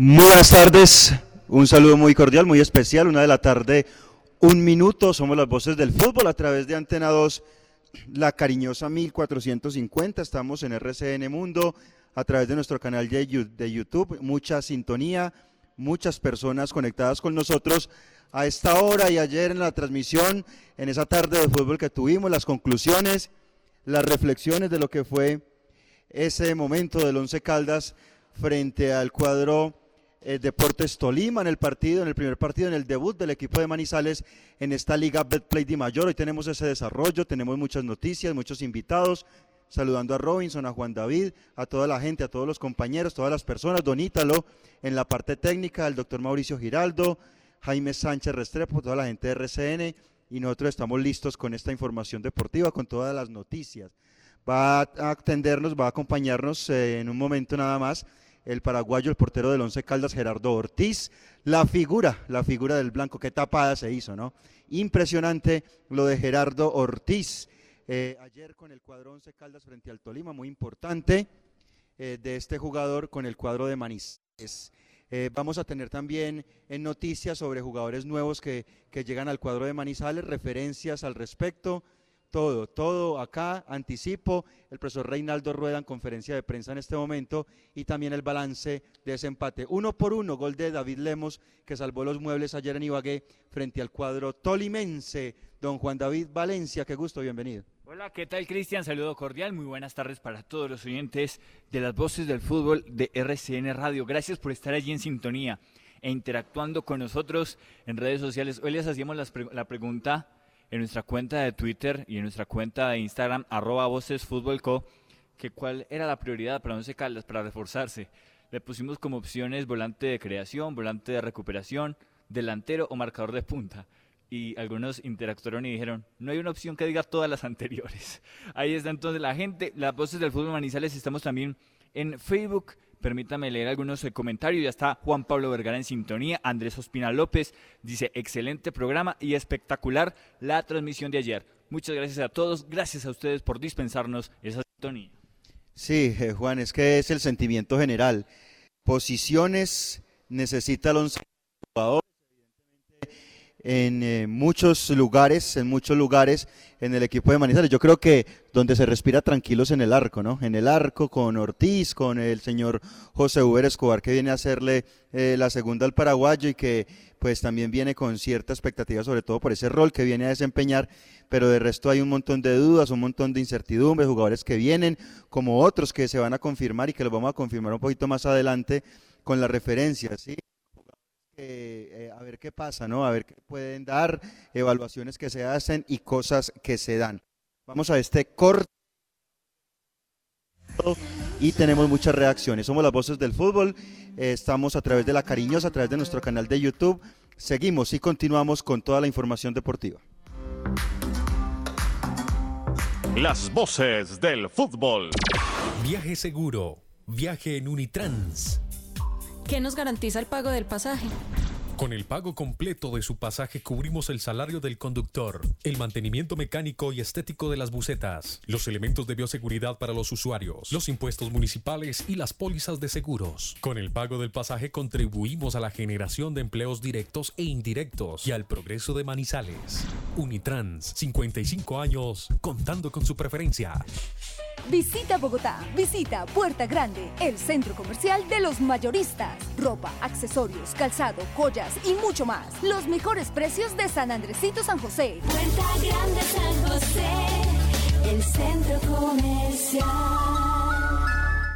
Muy buenas tardes, un saludo muy cordial, muy especial, una de la tarde, un minuto, somos las voces del fútbol a través de Antena 2, la cariñosa 1450, estamos en RCN Mundo, a través de nuestro canal de YouTube, mucha sintonía, muchas personas conectadas con nosotros a esta hora y ayer en la transmisión, en esa tarde de fútbol que tuvimos, las conclusiones, las reflexiones de lo que fue ese momento del Once Caldas frente al cuadro eh, Deportes Tolima en el partido, en el primer partido, en el debut del equipo de Manizales en esta Liga Betplay de Mayor. Hoy tenemos ese desarrollo, tenemos muchas noticias, muchos invitados. Saludando a Robinson, a Juan David, a toda la gente, a todos los compañeros, todas las personas, Don Ítalo en la parte técnica, el doctor Mauricio Giraldo, Jaime Sánchez Restrepo, toda la gente de RCN y nosotros estamos listos con esta información deportiva, con todas las noticias. Va a atendernos, va a acompañarnos eh, en un momento nada más el paraguayo, el portero del Once Caldas, Gerardo Ortiz, la figura, la figura del blanco, qué tapada se hizo, ¿no? Impresionante lo de Gerardo Ortiz. Eh, ayer con el cuadro Once Caldas frente al Tolima, muy importante eh, de este jugador con el cuadro de Manizales. Eh, vamos a tener también en noticias sobre jugadores nuevos que, que llegan al cuadro de Manizales, referencias al respecto todo, todo acá, anticipo, el profesor Reinaldo Rueda en conferencia de prensa en este momento y también el balance de ese empate. Uno por uno, gol de David Lemos que salvó los muebles ayer en Ibagué frente al cuadro tolimense. Don Juan David Valencia, qué gusto, bienvenido. Hola, ¿qué tal Cristian? Saludo cordial, muy buenas tardes para todos los oyentes de las voces del fútbol de RCN Radio. Gracias por estar allí en sintonía e interactuando con nosotros en redes sociales. Hoy les hacíamos la pregunta en nuestra cuenta de Twitter y en nuestra cuenta de Instagram, arroba vocesfutbolco, que cuál era la prioridad para Once Caldas, para reforzarse. Le pusimos como opciones volante de creación, volante de recuperación, delantero o marcador de punta. Y algunos interactuaron y dijeron, no hay una opción que diga todas las anteriores. Ahí está entonces la gente, las voces del fútbol Manizales, estamos también en Facebook, Permítame leer algunos comentarios. Ya está Juan Pablo Vergara en sintonía. Andrés Ospina López dice, excelente programa y espectacular la transmisión de ayer. Muchas gracias a todos. Gracias a ustedes por dispensarnos esa sintonía. Sí, eh, Juan, es que es el sentimiento general. Posiciones necesita el jugador en eh, muchos lugares, en muchos lugares en el equipo de Manizales. Yo creo que donde se respira tranquilos en el arco, ¿no? En el arco con Ortiz, con el señor José Uber Escobar que viene a hacerle eh, la segunda al paraguayo y que pues también viene con cierta expectativa, sobre todo por ese rol que viene a desempeñar, pero de resto hay un montón de dudas, un montón de incertidumbres, jugadores que vienen, como otros que se van a confirmar y que los vamos a confirmar un poquito más adelante con la referencia, ¿sí? Eh, a ver qué pasa, ¿no? A ver qué pueden dar, evaluaciones que se hacen y cosas que se dan. Vamos a este corto y tenemos muchas reacciones. Somos las voces del fútbol, eh, estamos a través de la cariñosa, a través de nuestro canal de YouTube. Seguimos y continuamos con toda la información deportiva. Las voces del fútbol. Viaje seguro, viaje en Unitrans. ¿Qué nos garantiza el pago del pasaje? Con el pago completo de su pasaje cubrimos el salario del conductor, el mantenimiento mecánico y estético de las bucetas, los elementos de bioseguridad para los usuarios, los impuestos municipales y las pólizas de seguros. Con el pago del pasaje contribuimos a la generación de empleos directos e indirectos y al progreso de Manizales. Unitrans, 55 años, contando con su preferencia. Visita Bogotá, visita Puerta Grande, el centro comercial de los mayoristas. Ropa, accesorios, calzado, joyas y mucho más. Los mejores precios de San Andresito San José. Puerta Grande San José, el centro comercial.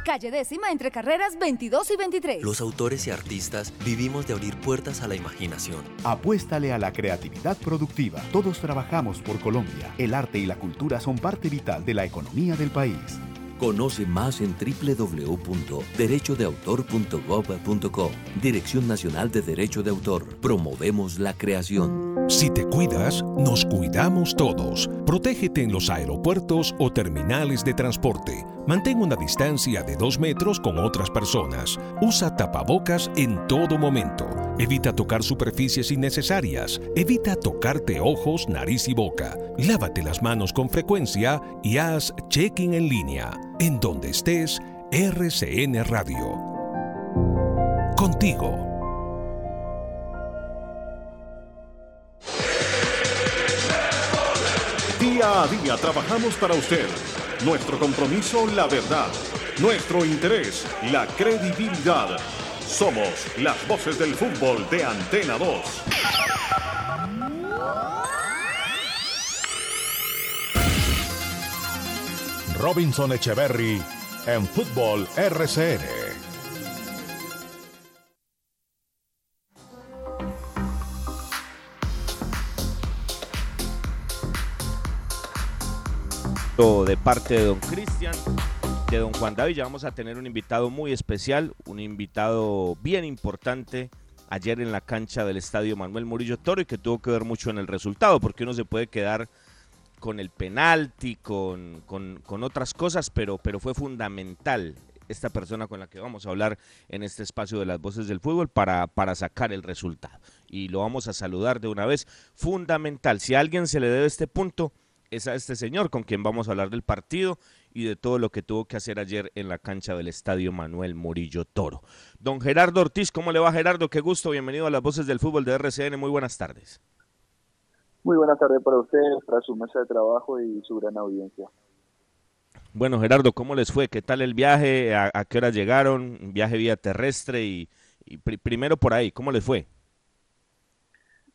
Calle décima entre carreras 22 y 23. Los autores y artistas vivimos de abrir puertas a la imaginación. Apuéstale a la creatividad productiva. Todos trabajamos por Colombia. El arte y la cultura son parte vital de la economía del país. Conoce más en www.derechodeautor.gov.co. Dirección Nacional de Derecho de Autor. Promovemos la creación. Si te cuidas, nos cuidamos todos. Protégete en los aeropuertos o terminales de transporte. Mantén una distancia de dos metros con otras personas. Usa tapabocas en todo momento. Evita tocar superficies innecesarias. Evita tocarte ojos, nariz y boca. Lávate las manos con frecuencia y haz check-in en línea. En donde estés, RCN Radio. Contigo. Día a día trabajamos para usted. Nuestro compromiso, la verdad. Nuestro interés, la credibilidad. Somos las voces del fútbol de Antena 2. Robinson Echeverry en Fútbol RCN. De parte de don Cristian, de don Juan David, ya vamos a tener un invitado muy especial, un invitado bien importante ayer en la cancha del estadio Manuel Murillo Toro y que tuvo que ver mucho en el resultado, porque uno se puede quedar con el penalti, con, con, otras cosas, pero, pero fue fundamental esta persona con la que vamos a hablar en este espacio de las voces del fútbol para, para sacar el resultado. Y lo vamos a saludar de una vez. Fundamental, si a alguien se le debe este punto, es a este señor con quien vamos a hablar del partido y de todo lo que tuvo que hacer ayer en la cancha del Estadio Manuel Murillo Toro. Don Gerardo Ortiz, ¿cómo le va Gerardo? Qué gusto, bienvenido a las voces del fútbol de RCN, muy buenas tardes. Muy buenas tardes para ustedes, para su mesa de trabajo y su gran audiencia. Bueno, Gerardo, ¿cómo les fue? ¿Qué tal el viaje? ¿A, qué hora llegaron? ¿Viaje vía terrestre? Y, y primero por ahí, ¿cómo les fue?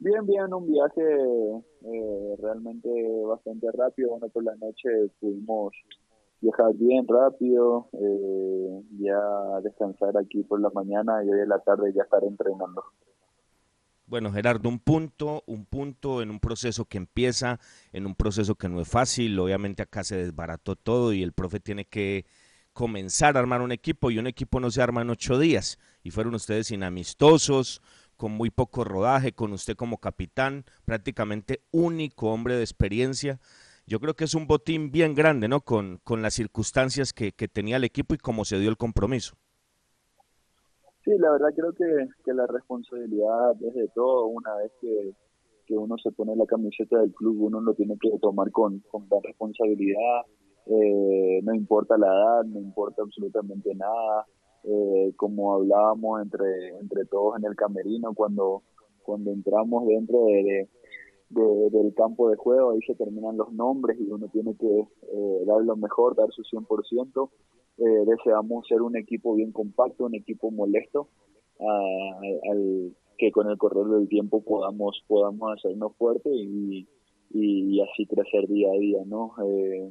Bien, bien, un viaje eh, realmente bastante rápido. Bueno, por la noche pudimos viajar bien rápido, eh, ya descansar aquí por la mañana y hoy en la tarde ya estar entrenando. Bueno, Gerardo, un punto, un punto en un proceso que empieza, en un proceso que no es fácil. Obviamente acá se desbarató todo y el profe tiene que comenzar a armar un equipo y un equipo no se arma en ocho días. Y fueron ustedes inamistosos, con muy poco rodaje, con usted como capitán, prácticamente único hombre de experiencia. Yo creo que es un botín bien grande, ¿no? Con, con las circunstancias que, tenía el equipo y cómo se dio el compromiso. Sí, la verdad creo que, la responsabilidad desde todo, una vez que, uno se pone la camiseta del club, uno lo tiene que tomar con, con gran responsabilidad, eh, no importa la edad, no importa absolutamente nada, eh, como hablábamos entre, entre todos en el camerino cuando, cuando entramos dentro de, del campo de juego, ahí se terminan los nombres y uno tiene que eh, dar lo mejor, dar su 100%. Eh, deseamos ser un equipo bien compacto, un equipo molesto, al, que con el correr del tiempo podamos podamos hacernos fuertes y, y, así crecer día a día, ¿no? Eh,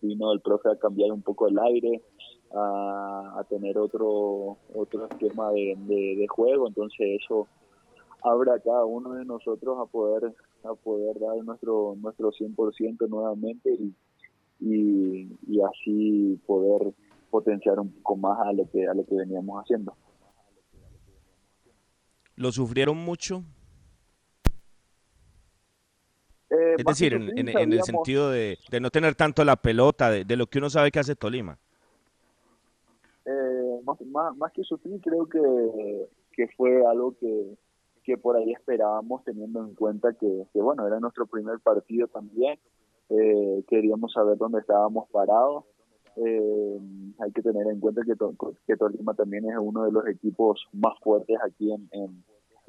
vino el profe a cambiar un poco el aire, a, tener otro otro esquema de, de, juego. Entonces eso abre a cada uno de nosotros a poder a poder dar nuestro nuestro 100% nuevamente y, y, así poder potenciar un poco más a lo que a lo que veníamos haciendo. Lo sufrieron mucho eh, es decir, en, en, el sentido de, de, no tener tanto la pelota, de, de, lo que uno sabe que hace Tolima más, más, que sufrir, creo que, que fue algo que, que por ahí esperábamos teniendo en cuenta que, que bueno, era nuestro primer partido también, eh, queríamos saber dónde estábamos parados. Eh, hay que tener en cuenta que, que Tolima también es uno de los equipos más fuertes aquí en,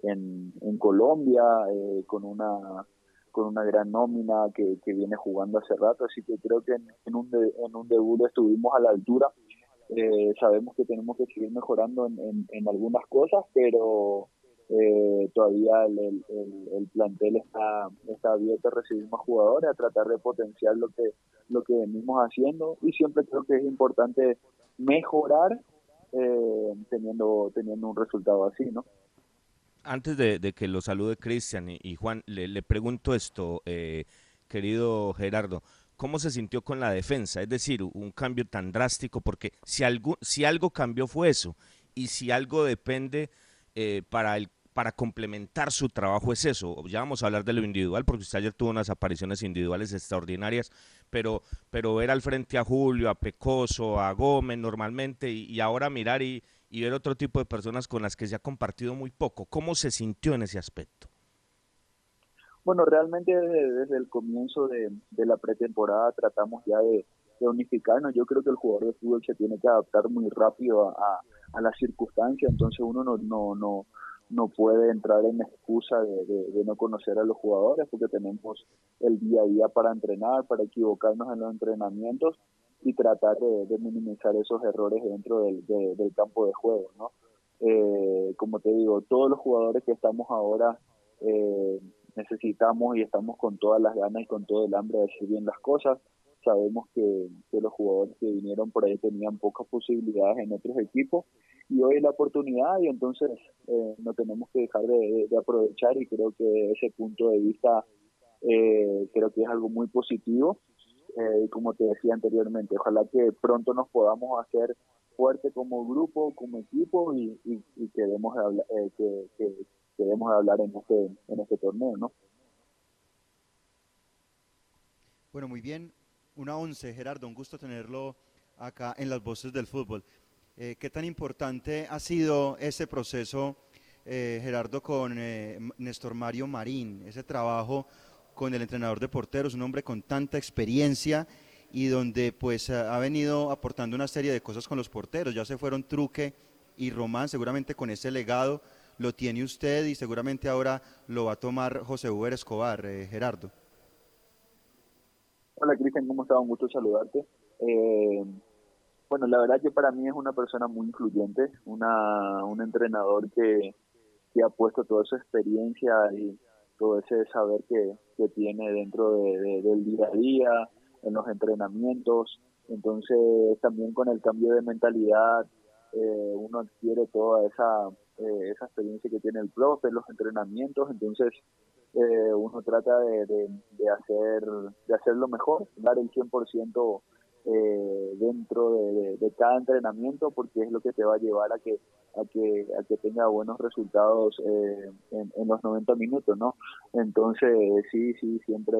en, en, Colombia, eh, con una con una gran nómina que, que viene jugando hace rato, así que creo que en, un, en un debut estuvimos a la altura. Eh, sabemos que tenemos que seguir mejorando en, en, algunas cosas, pero eh, todavía el, el, plantel está, está abierto a recibir más jugadores, a tratar de potenciar lo que, lo que venimos haciendo y siempre creo que es importante mejorar eh, teniendo, teniendo un resultado así, ¿no? antes de, que lo salude Cristian y, Juan, le, pregunto esto, eh, querido Gerardo. ¿Cómo se sintió con la defensa? Es decir, un cambio tan drástico, porque si algo, si algo cambió fue eso, y si algo depende eh, para complementar su trabajo es eso. Ya vamos a hablar de lo individual, porque usted ayer tuvo unas apariciones individuales extraordinarias, pero, ver al frente a Julio, a Pecoso, a Gómez normalmente, y ahora mirar y ver otro tipo de personas con las que se ha compartido muy poco. ¿Cómo se sintió en ese aspecto? Bueno, realmente desde, el comienzo de, la pretemporada tratamos ya de, unificarnos. Yo creo que el jugador de fútbol se tiene que adaptar muy rápido a, las circunstancias, entonces uno no, no, no, no puede entrar en excusa de, de, no conocer a los jugadores porque tenemos el día a día para entrenar, para equivocarnos en los entrenamientos y tratar de, minimizar esos errores dentro del, del campo de juego, ¿no? Eh, como te digo, todos los jugadores que estamos ahora eh, necesitamos y estamos con todas las ganas y con todo el hambre de hacer bien las cosas. Sabemos que, los jugadores que vinieron por ahí tenían pocas posibilidades en otros equipos y hoy es la oportunidad y entonces eh, no tenemos que dejar de, aprovechar y creo que ese punto de vista creo que es algo muy positivo eh, como te decía anteriormente, ojalá que pronto nos podamos hacer fuerte como grupo, como equipo y, y, queremos hablar, eh, que, que, hablar en este, en este torneo, ¿no? Bueno, muy bien. Una once, Gerardo, un gusto tenerlo acá en las voces del fútbol. Eh, ¿Qué tan importante ha sido ese proceso, eh, Gerardo, con Néstor Mario Marín, ese trabajo con el entrenador de porteros, un hombre con tanta experiencia y donde pues ha venido aportando una serie de cosas con los porteros. Ya se fueron Truque y Román, seguramente con ese legado lo tiene usted y seguramente ahora lo va a tomar José Uber Escobar, eh, Gerardo. Hola Cristian, ¿cómo estás? Un gusto saludarte. Eh, bueno, la verdad que para mí es una persona muy influyente, una, un entrenador que, que ha puesto toda su experiencia y todo ese saber que, que tiene dentro de, del día a día, en los entrenamientos. Entonces también con el cambio de mentalidad eh, uno adquiere toda esa, eh, esa experiencia que tiene el profe, los entrenamientos. Entonces eh, uno trata de, de, de, hacer, de hacerlo mejor, dar el 100% eh, dentro de, cada entrenamiento porque es lo que te va a llevar a que a que a que tenga buenos resultados eh, en, los 90 minutos no entonces sí sí siempre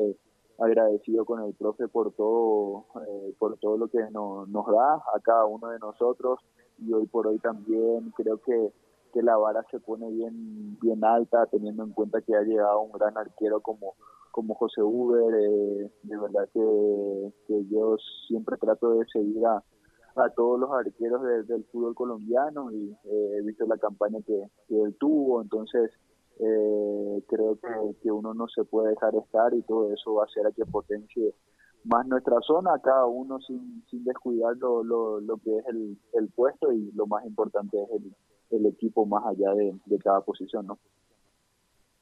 agradecido con el profe por todo eh, por todo lo que nos da a cada uno de nosotros y hoy por hoy también creo que que la vara se pone bien bien alta teniendo en cuenta que ha llegado un gran arquero como como José Uber, eh, de verdad que, yo siempre trato de seguir a, todos los arqueros del fútbol colombiano y eh, he visto la campaña que, él tuvo, entonces eh, creo que, uno no se puede dejar estar y todo eso va a hacer a que potencie más nuestra zona, cada uno sin, sin descuidar lo, lo, que es el, el puesto y lo más importante es el, el equipo más allá de, de cada posición, ¿no?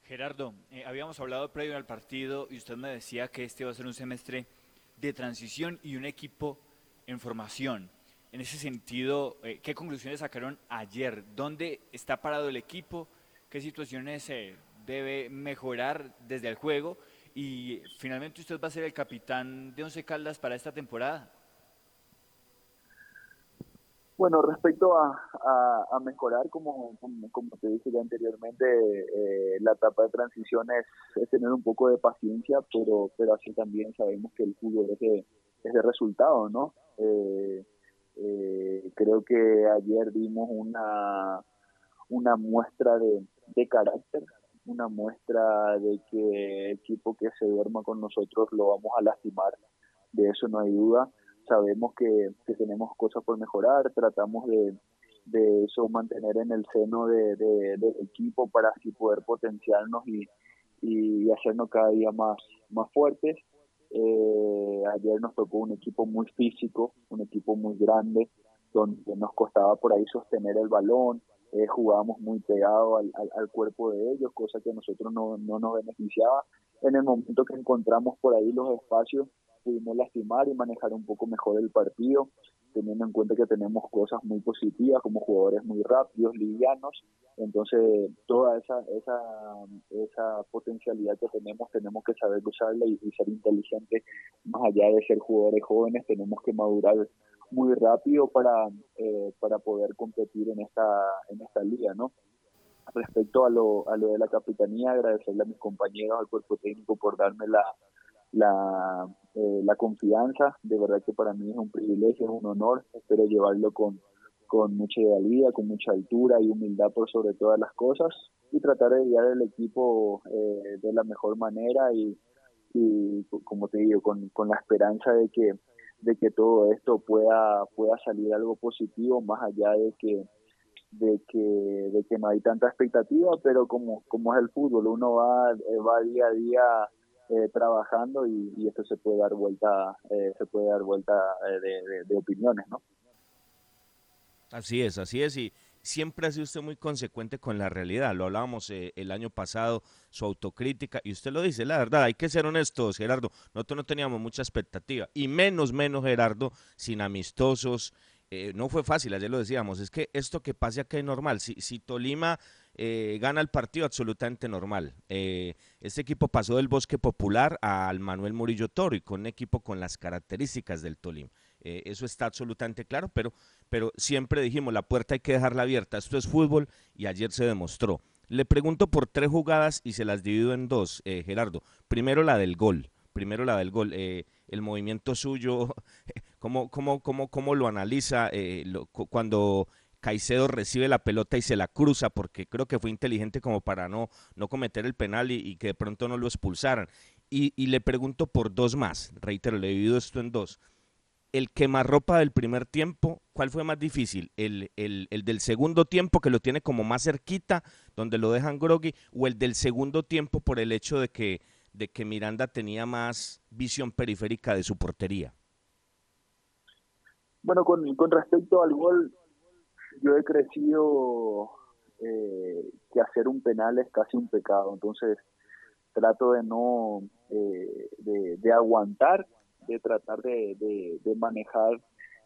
Gerardo, eh, habíamos hablado previo al partido y usted me decía que este va a ser un semestre de transición y un equipo en formación. En ese sentido, eh, ¿qué conclusiones sacaron ayer? ¿Dónde está parado el equipo? ¿Qué situaciones se debe mejorar desde el juego? Y finalmente usted va a ser el capitán de Once Caldas para esta temporada. Bueno, respecto a, a, mejorar, como, como, te dije ya anteriormente, eh, la etapa de transición es, tener un poco de paciencia, pero pero así también sabemos que el fútbol es de, es de resultado, ¿no? Eh, eh, creo que ayer dimos una, una muestra de, de carácter, una muestra de que el equipo que se duerma con nosotros lo vamos a lastimar, de eso no hay duda. Sabemos que, tenemos cosas por mejorar, tratamos de, eso mantener en el seno de, del equipo para así poder potenciarnos y, y hacernos cada día más, más fuertes. Eh, ayer nos tocó un equipo muy físico, un equipo muy grande, donde nos costaba por ahí sostener el balón, eh, jugábamos muy pegado al, al, cuerpo de ellos, cosa que a nosotros no, no nos beneficiaba. En el momento que encontramos por ahí los espacios, pudimos lastimar y manejar un poco mejor el partido, teniendo en cuenta que tenemos cosas muy positivas como jugadores muy rápidos, livianos, entonces toda esa esa esa potencialidad que tenemos tenemos que saber usarla y, y ser inteligentes más allá de ser jugadores jóvenes, tenemos que madurar muy rápido para, eh, para poder competir en esta, en esta liga, ¿no? Respecto a lo, a lo de la capitanía, agradecerle a mis compañeros, al cuerpo técnico por darme la, la, eh, la confianza. De verdad que para mí es un privilegio, es un honor. Espero llevarlo con, con mucha idealidad, con mucha altura y humildad por sobre todas las cosas y tratar de guiar el equipo eh, de la mejor manera y, y como te digo, con, con la esperanza de que de que todo esto pueda pueda salir algo positivo más allá de que de que de que no hay tanta expectativa pero como como es el fútbol uno va eh, va día a día eh, trabajando y, esto se puede dar vuelta eh, se puede dar vuelta de, de opiniones no así es así es y siempre ha sido usted muy consecuente con la realidad. Lo hablábamos eh, el año pasado, su autocrítica, y usted lo dice, la verdad, hay que ser honestos, Gerardo. Nosotros no teníamos mucha expectativa, y menos, menos, Gerardo, sin amistosos. Eh, no fue fácil, ayer lo decíamos, es que esto que pase acá es normal. Si, si Tolima eh, gana el partido, absolutamente normal. este equipo pasó del Bosque Popular al Manuel Murillo Toro y con un equipo con las características del Tolima. Eh, eso está absolutamente claro, pero, pero siempre dijimos, la puerta hay que dejarla abierta. Esto es fútbol y ayer se demostró. Le pregunto por tres jugadas y se las divido en dos, eh, Gerardo. Primero la del gol. Primero la del gol. Eh, el movimiento suyo, ¿cómo, cómo, cómo, cómo lo analiza cuando Caicedo recibe la pelota y se la cruza? Porque creo que fue inteligente como para no, no cometer el penal y, que de pronto no lo expulsaran. Y, y le pregunto por dos más. Reitero, le divido esto en dos el quemarropa del primer tiempo, ¿cuál fue más difícil? ¿El, el, el del segundo tiempo que lo tiene como más cerquita, donde lo dejan groggy, o el del segundo tiempo por el hecho de que, de que Miranda tenía más visión periférica de su portería? Bueno, con, respecto al gol, yo he crecido eh, que hacer un penal es casi un pecado, entonces trato de no eh, de aguantar de tratar de, de, manejar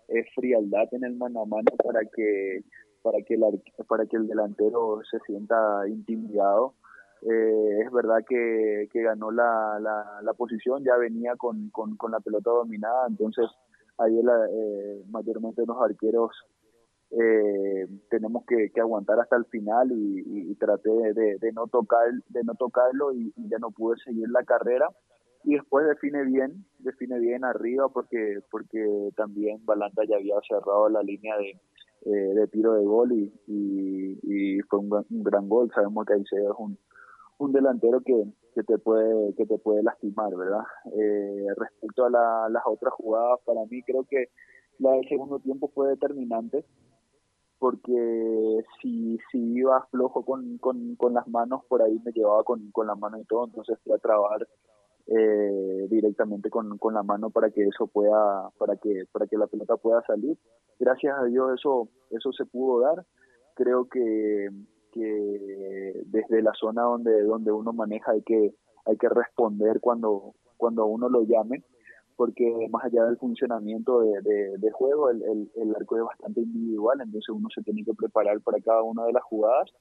eh, frialdad en el mano a mano para que para que el, para que el delantero se sienta intimidado. Eh, es verdad que, que ganó la, la, posición ya venía con, con, con, la pelota dominada entonces ahí eh, mayormente los arqueros eh, tenemos que, que, aguantar hasta el final y, traté de, de, no tocar de no tocarlo y ya no pude seguir la carrera y después define bien, define bien arriba porque porque también Balanta ya había cerrado la línea de, eh, de tiro de gol y, y, fue un, gran gol. Sabemos que Aicedo es un, un delantero que, que te puede que te puede lastimar, ¿verdad? Eh, respecto a la, las otras jugadas, para mí creo que la del segundo tiempo fue determinante porque si, si iba flojo con, con, con las manos, por ahí me llevaba con, con la mano y todo, entonces fui a trabajar eh, directamente con, con la mano para que eso pueda para que para que la pelota pueda salir. Gracias a Dios eso eso se pudo dar. Creo que, que desde la zona donde donde uno maneja hay que hay que responder cuando cuando uno lo llame porque más allá del funcionamiento de, de, juego el, el, arco es bastante individual entonces uno se tiene que preparar para cada una de las jugadas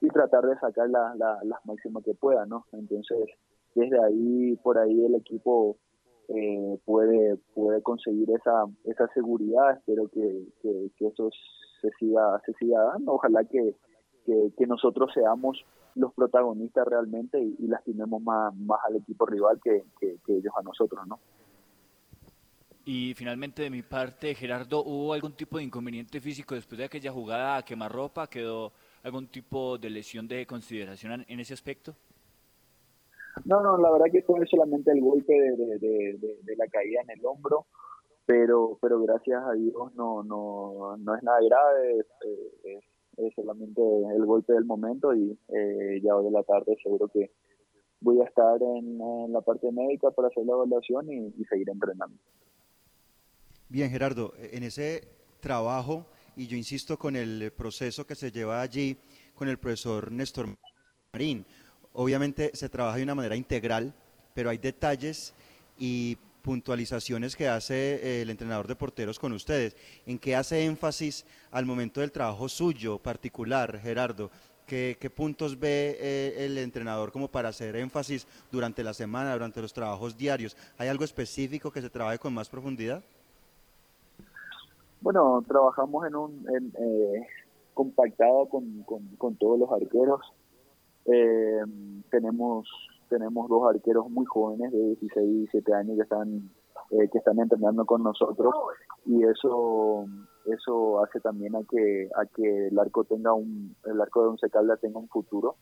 y tratar de sacar la, las máximas que pueda no entonces desde ahí, por ahí el equipo eh, puede, puede conseguir esa, esa seguridad. Espero que, que, eso se siga, se siga dando. Ojalá que, que, nosotros seamos los protagonistas realmente y, lastimemos más, más al equipo rival que, que, ellos a nosotros, ¿no? Y finalmente de mi parte, Gerardo, ¿hubo algún tipo de inconveniente físico después de aquella jugada a quemarropa? ¿Quedó algún tipo de lesión de consideración en ese aspecto? No, no, la verdad que fue solamente el golpe de, de, la caída en el hombro, pero pero gracias a Dios no no, no es nada grave, es, es, solamente el golpe del momento y eh, ya hoy de la tarde seguro que voy a estar en, la parte médica para hacer la evaluación y, y seguir entrenando. Bien, Gerardo, en ese trabajo, y yo insisto con el proceso que se lleva allí con el profesor Néstor Marín, obviamente se trabaja de una manera integral, pero hay detalles y puntualizaciones que hace eh, el entrenador de porteros con ustedes. ¿En qué hace énfasis al momento del trabajo suyo particular, Gerardo? ¿Qué, puntos ve eh, el entrenador como para hacer énfasis durante la semana, durante los trabajos diarios? ¿Hay algo específico que se trabaje con más profundidad? Bueno, trabajamos en un eh, compactado con, con, todos los arqueros. Eh, tenemos tenemos dos arqueros muy jóvenes de 16 y 17 años que están eh, que están entrenando con nosotros. Y eso eso hace también a que a que el arco tenga un el arco de un secalda tenga un futuro.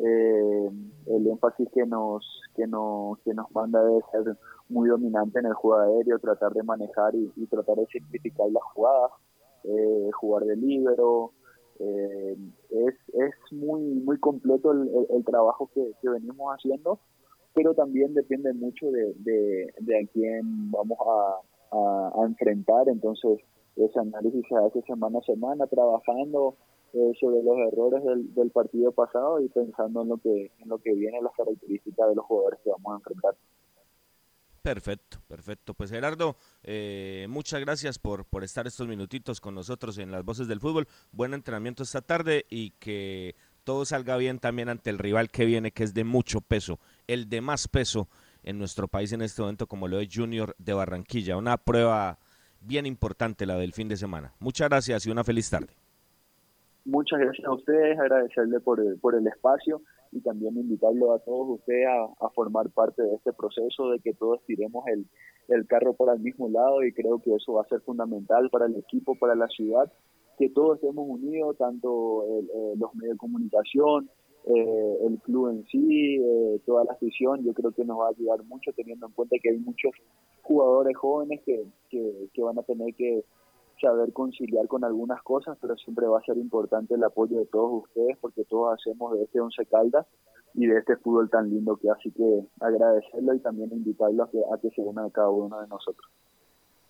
Eh, el énfasis que nos que nos que nos manda es ser muy dominante en el juego aéreo tratar de manejar y, tratar de simplificar las jugadas jugar de libero eh, es, es muy muy completo el, el, trabajo que, que, venimos haciendo pero también depende mucho de, de, de a quién vamos a, a, enfrentar entonces ese análisis se hace semana a semana trabajando eh, sobre los errores del, del, partido pasado y pensando en lo que en lo que viene las características de los jugadores que vamos a enfrentar. Perfecto, perfecto. Pues Gerardo, eh, muchas gracias por, por estar estos minutitos con nosotros en las voces del fútbol. Buen entrenamiento esta tarde y que todo salga bien también ante el rival que viene, que es de mucho peso, el de más peso en nuestro país en este momento, como lo es Junior de Barranquilla. Una prueba bien importante la del fin de semana. Muchas gracias y una feliz tarde. Muchas gracias a ustedes, agradecerle por el, por el espacio y también invitarlo a todos ustedes a, formar parte de este proceso, de que todos tiremos el, el carro por el mismo lado y creo que eso va a ser fundamental para el equipo, para la ciudad, que todos estemos unidos, tanto eh, los medios de comunicación, eh, el club en sí, eh, toda la afición, yo creo que nos va a ayudar mucho teniendo en cuenta que hay muchos jugadores jóvenes que, que, que van a tener que saber conciliar con algunas cosas, pero siempre va a ser importante el apoyo de todos ustedes porque todos hacemos de este Once Caldas y de este fútbol tan lindo que así que agradecerlo y también invitarlo a que, a que se una a cada uno de nosotros.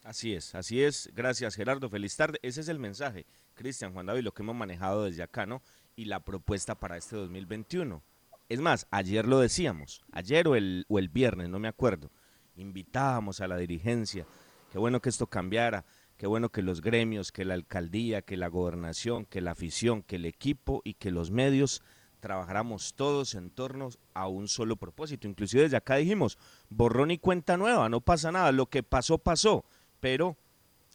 Así es, así es. Gracias Gerardo, feliz tarde. Ese es el mensaje, Cristian, Juan David, lo que hemos manejado desde acá, ¿no? Y la propuesta para este 2021. Es más, ayer lo decíamos, ayer o el, o el viernes, no me acuerdo, invitábamos a la dirigencia, qué bueno que esto cambiara, Qué bueno que los gremios, que la alcaldía, que la gobernación, que la afición, que el equipo y que los medios trabajáramos todos en torno a un solo propósito. Inclusive desde acá dijimos, borrón y cuenta nueva, no pasa nada, lo que pasó, pasó, pero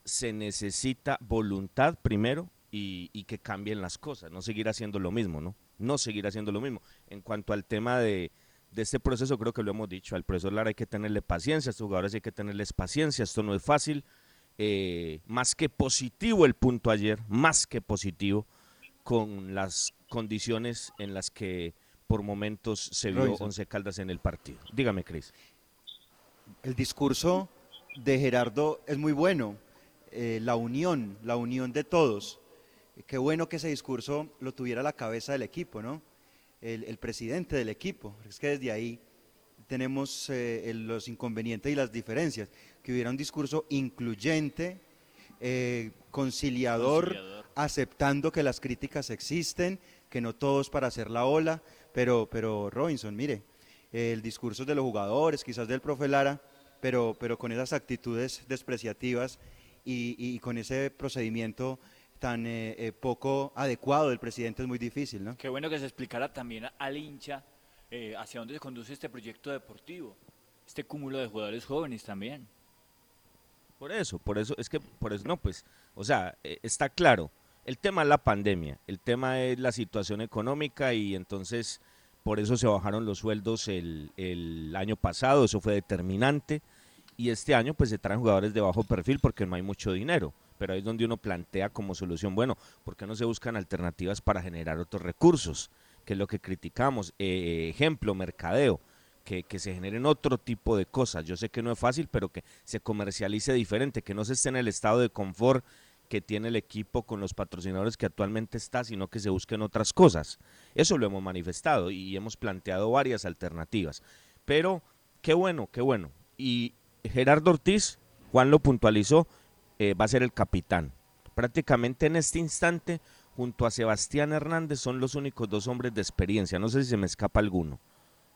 se necesita voluntad primero y, que cambien las cosas, no seguir haciendo lo mismo, ¿no? No seguir haciendo lo mismo. En cuanto al tema de, de este proceso, creo que lo hemos dicho, al profesor Lara hay que tenerle paciencia, a estos jugadores hay que tenerles paciencia, esto no es fácil, eh, más que positivo el punto ayer, más que positivo, con las condiciones en las que por momentos se vio Once Caldas en el partido. Dígame, Cris. El discurso de Gerardo es muy bueno, eh, la unión, la unión de todos. Qué bueno que ese discurso lo tuviera la cabeza del equipo, ¿no? El, presidente del equipo. Es que desde ahí tenemos eh, los inconvenientes y las diferencias que hubiera un discurso incluyente, eh, conciliador, aceptando que las críticas existen, que no todos para hacer la ola, pero, pero Robinson, mire, el discurso de los jugadores, quizás del profe Lara, pero, pero con esas actitudes despreciativas y, con ese procedimiento tan eh, eh, poco adecuado del presidente es muy difícil, ¿no? Qué bueno que se explicara también al hincha hacia dónde se conduce este proyecto deportivo, este cúmulo de jugadores jóvenes también. Por eso, por eso, es que, por eso no, pues, o sea, eh, está claro, el tema es la pandemia, el tema es la situación económica y entonces por eso se bajaron los sueldos el, el año pasado, eso fue determinante, y este año pues se traen jugadores de bajo perfil porque no hay mucho dinero, pero ahí es donde uno plantea como solución, bueno, ¿por qué no se buscan alternativas para generar otros recursos? Que es lo que criticamos. Eh, ejemplo, mercadeo que, se generen otro tipo de cosas. Yo sé que no es fácil, pero que se comercialice diferente, que no se esté en el estado de confort que tiene el equipo con los patrocinadores que actualmente está, sino que se busquen otras cosas. Eso lo hemos manifestado y hemos planteado varias alternativas. Pero qué bueno, qué bueno. Y Gerardo Ortiz, Juan lo puntualizó, eh, va a ser el capitán. Prácticamente en este instante, junto a Sebastián Hernández, son los únicos dos hombres de experiencia. No sé si se me escapa alguno.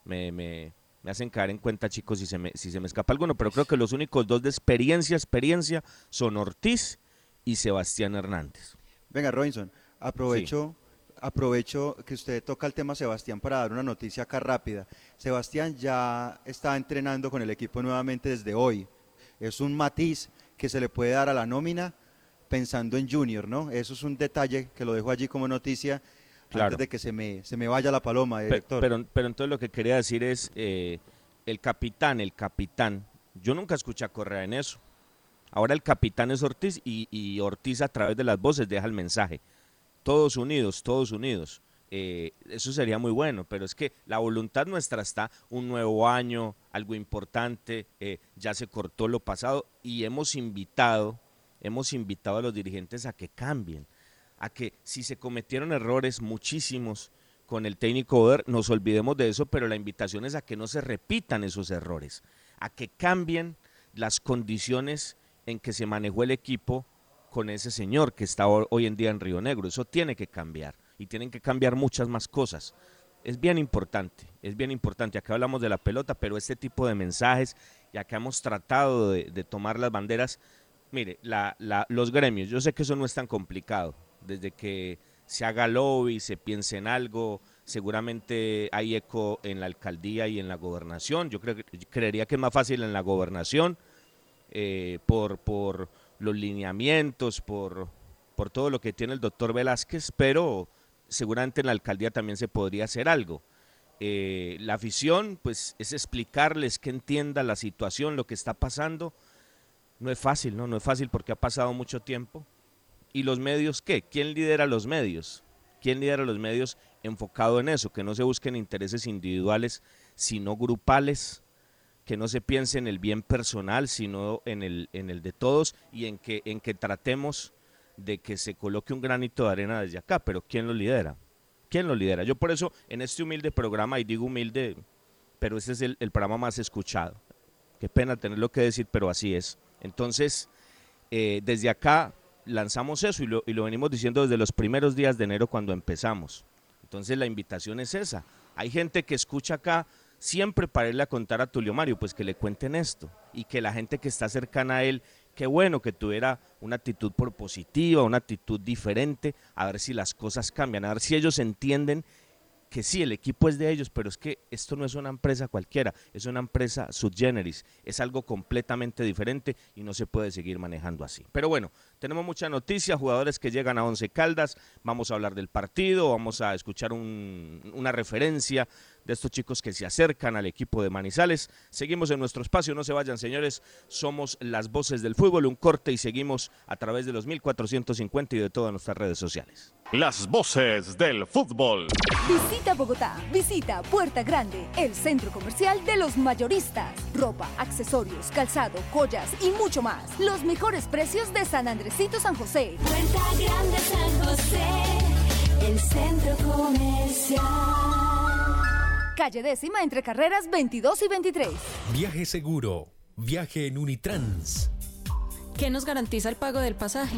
Me, me, me hacen caer en cuenta, chicos, si se, me, si se me escapa alguno, pero creo que los únicos dos de experiencia, experiencia, son Ortiz y Sebastián Hernández. Venga, Robinson, aprovecho, aprovecho que usted toca el tema Sebastián para dar una noticia acá rápida. Sebastián ya está entrenando con el equipo nuevamente desde hoy. Es un matiz que se le puede dar a la nómina pensando en Junior, ¿no? Eso es un detalle que lo dejo allí como noticia antes de que se me, se me vaya la paloma, director. Pero, pero, entonces lo que quería decir es, eh, el capitán, el capitán, yo nunca escuché a Correa en eso. Ahora el capitán es Ortiz y, Ortiz a través de las voces deja el mensaje. Todos unidos, todos unidos. Eh, eso sería muy bueno, pero es que la voluntad nuestra está un nuevo año, algo importante, eh, ya se cortó lo pasado y hemos invitado, hemos invitado a los dirigentes a que cambien, a que si se cometieron errores muchísimos con el técnico Oder, nos olvidemos de eso, pero la invitación es a que no se repitan esos errores, a que cambien las condiciones en que se manejó el equipo con ese señor que está hoy en día en Río Negro. Eso tiene que cambiar y tienen que cambiar muchas más cosas. Es bien importante, es bien importante. Acá hablamos de la pelota, pero este tipo de mensajes, ya que hemos tratado de, tomar las banderas, mire, los gremios, yo sé que eso no es tan complicado. Desde que se haga lobby, se piense en algo, seguramente hay eco en la alcaldía y en la gobernación. Yo, creo, creería que es más fácil en la gobernación eh, por, por los lineamientos, por, por todo lo que tiene el doctor Velázquez, pero seguramente en la alcaldía también se podría hacer algo. Eh, la afición, pues es explicarles que entienda la situación, lo que está pasando. No es fácil, ¿no? No es fácil porque ha pasado mucho tiempo. ¿Y los medios qué? ¿Quién lidera los medios? ¿Quién lidera los medios enfocado en eso? Que no se busquen intereses individuales, sino grupales, que no se piense en el bien personal, sino en el, en el de todos y en que, en que tratemos de que se coloque un granito de arena desde acá, pero ¿quién lo lidera? ¿Quién lo lidera? Yo por eso en este humilde programa, y digo humilde, pero este es el, programa más escuchado. Qué pena tenerlo que decir, pero así es. Entonces, eh, desde acá lanzamos eso y lo, y lo venimos diciendo desde los primeros días de enero cuando empezamos. Entonces la invitación es esa. Hay gente que escucha acá siempre para irle a contar a Tulio Mario, pues que le cuenten esto y que la gente que está cercana a él, qué bueno que tuviera una actitud propositiva, una actitud diferente, a ver si las cosas cambian, a ver si ellos entienden que sí, el equipo es de ellos, pero es que esto no es una empresa cualquiera, es una empresa subgeneris, es algo completamente diferente y no se puede seguir manejando así. Pero bueno, tenemos mucha noticia, jugadores que llegan a Once Caldas, vamos a hablar del partido, vamos a escuchar una referencia de estos chicos que se acercan al equipo de Manizales. Seguimos en nuestro espacio, no se vayan señores, somos las voces del fútbol, un corte y seguimos a través de los 1450 y de todas nuestras redes sociales. Las voces del fútbol. Visita Bogotá, visita Puerta Grande, el centro comercial de los mayoristas. Ropa, accesorios, calzado, joyas y mucho más. Los mejores precios de San Andresito San José. Puerta Grande San José, el centro comercial. Calle décima entre carreras 22 y 23. Viaje seguro. Viaje en Unitrans. ¿Qué nos garantiza el pago del pasaje?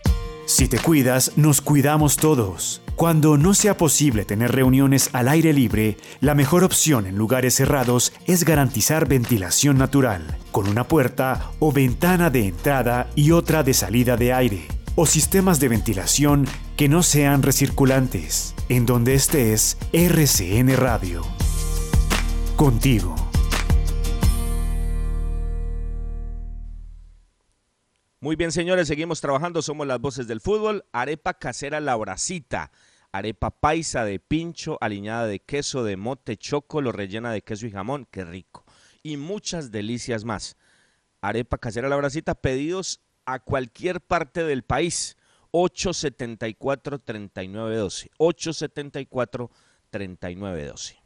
Si te cuidas, nos cuidamos todos. Cuando no sea posible tener reuniones al aire libre, la mejor opción en lugares cerrados es garantizar ventilación natural, con una puerta o ventana de entrada y otra de salida de aire, o sistemas de ventilación que no sean recirculantes. En donde estés, RCN Radio. Contigo. Muy bien, señores, seguimos trabajando, somos las voces del fútbol. Arepa casera La Bracita. Arepa paisa de pincho, aliñada de queso, de mote, lo rellena de queso y jamón, qué rico. Y muchas delicias más. Arepa casera La Bracita, pedidos a cualquier parte del país. 874-3912. 874-3912.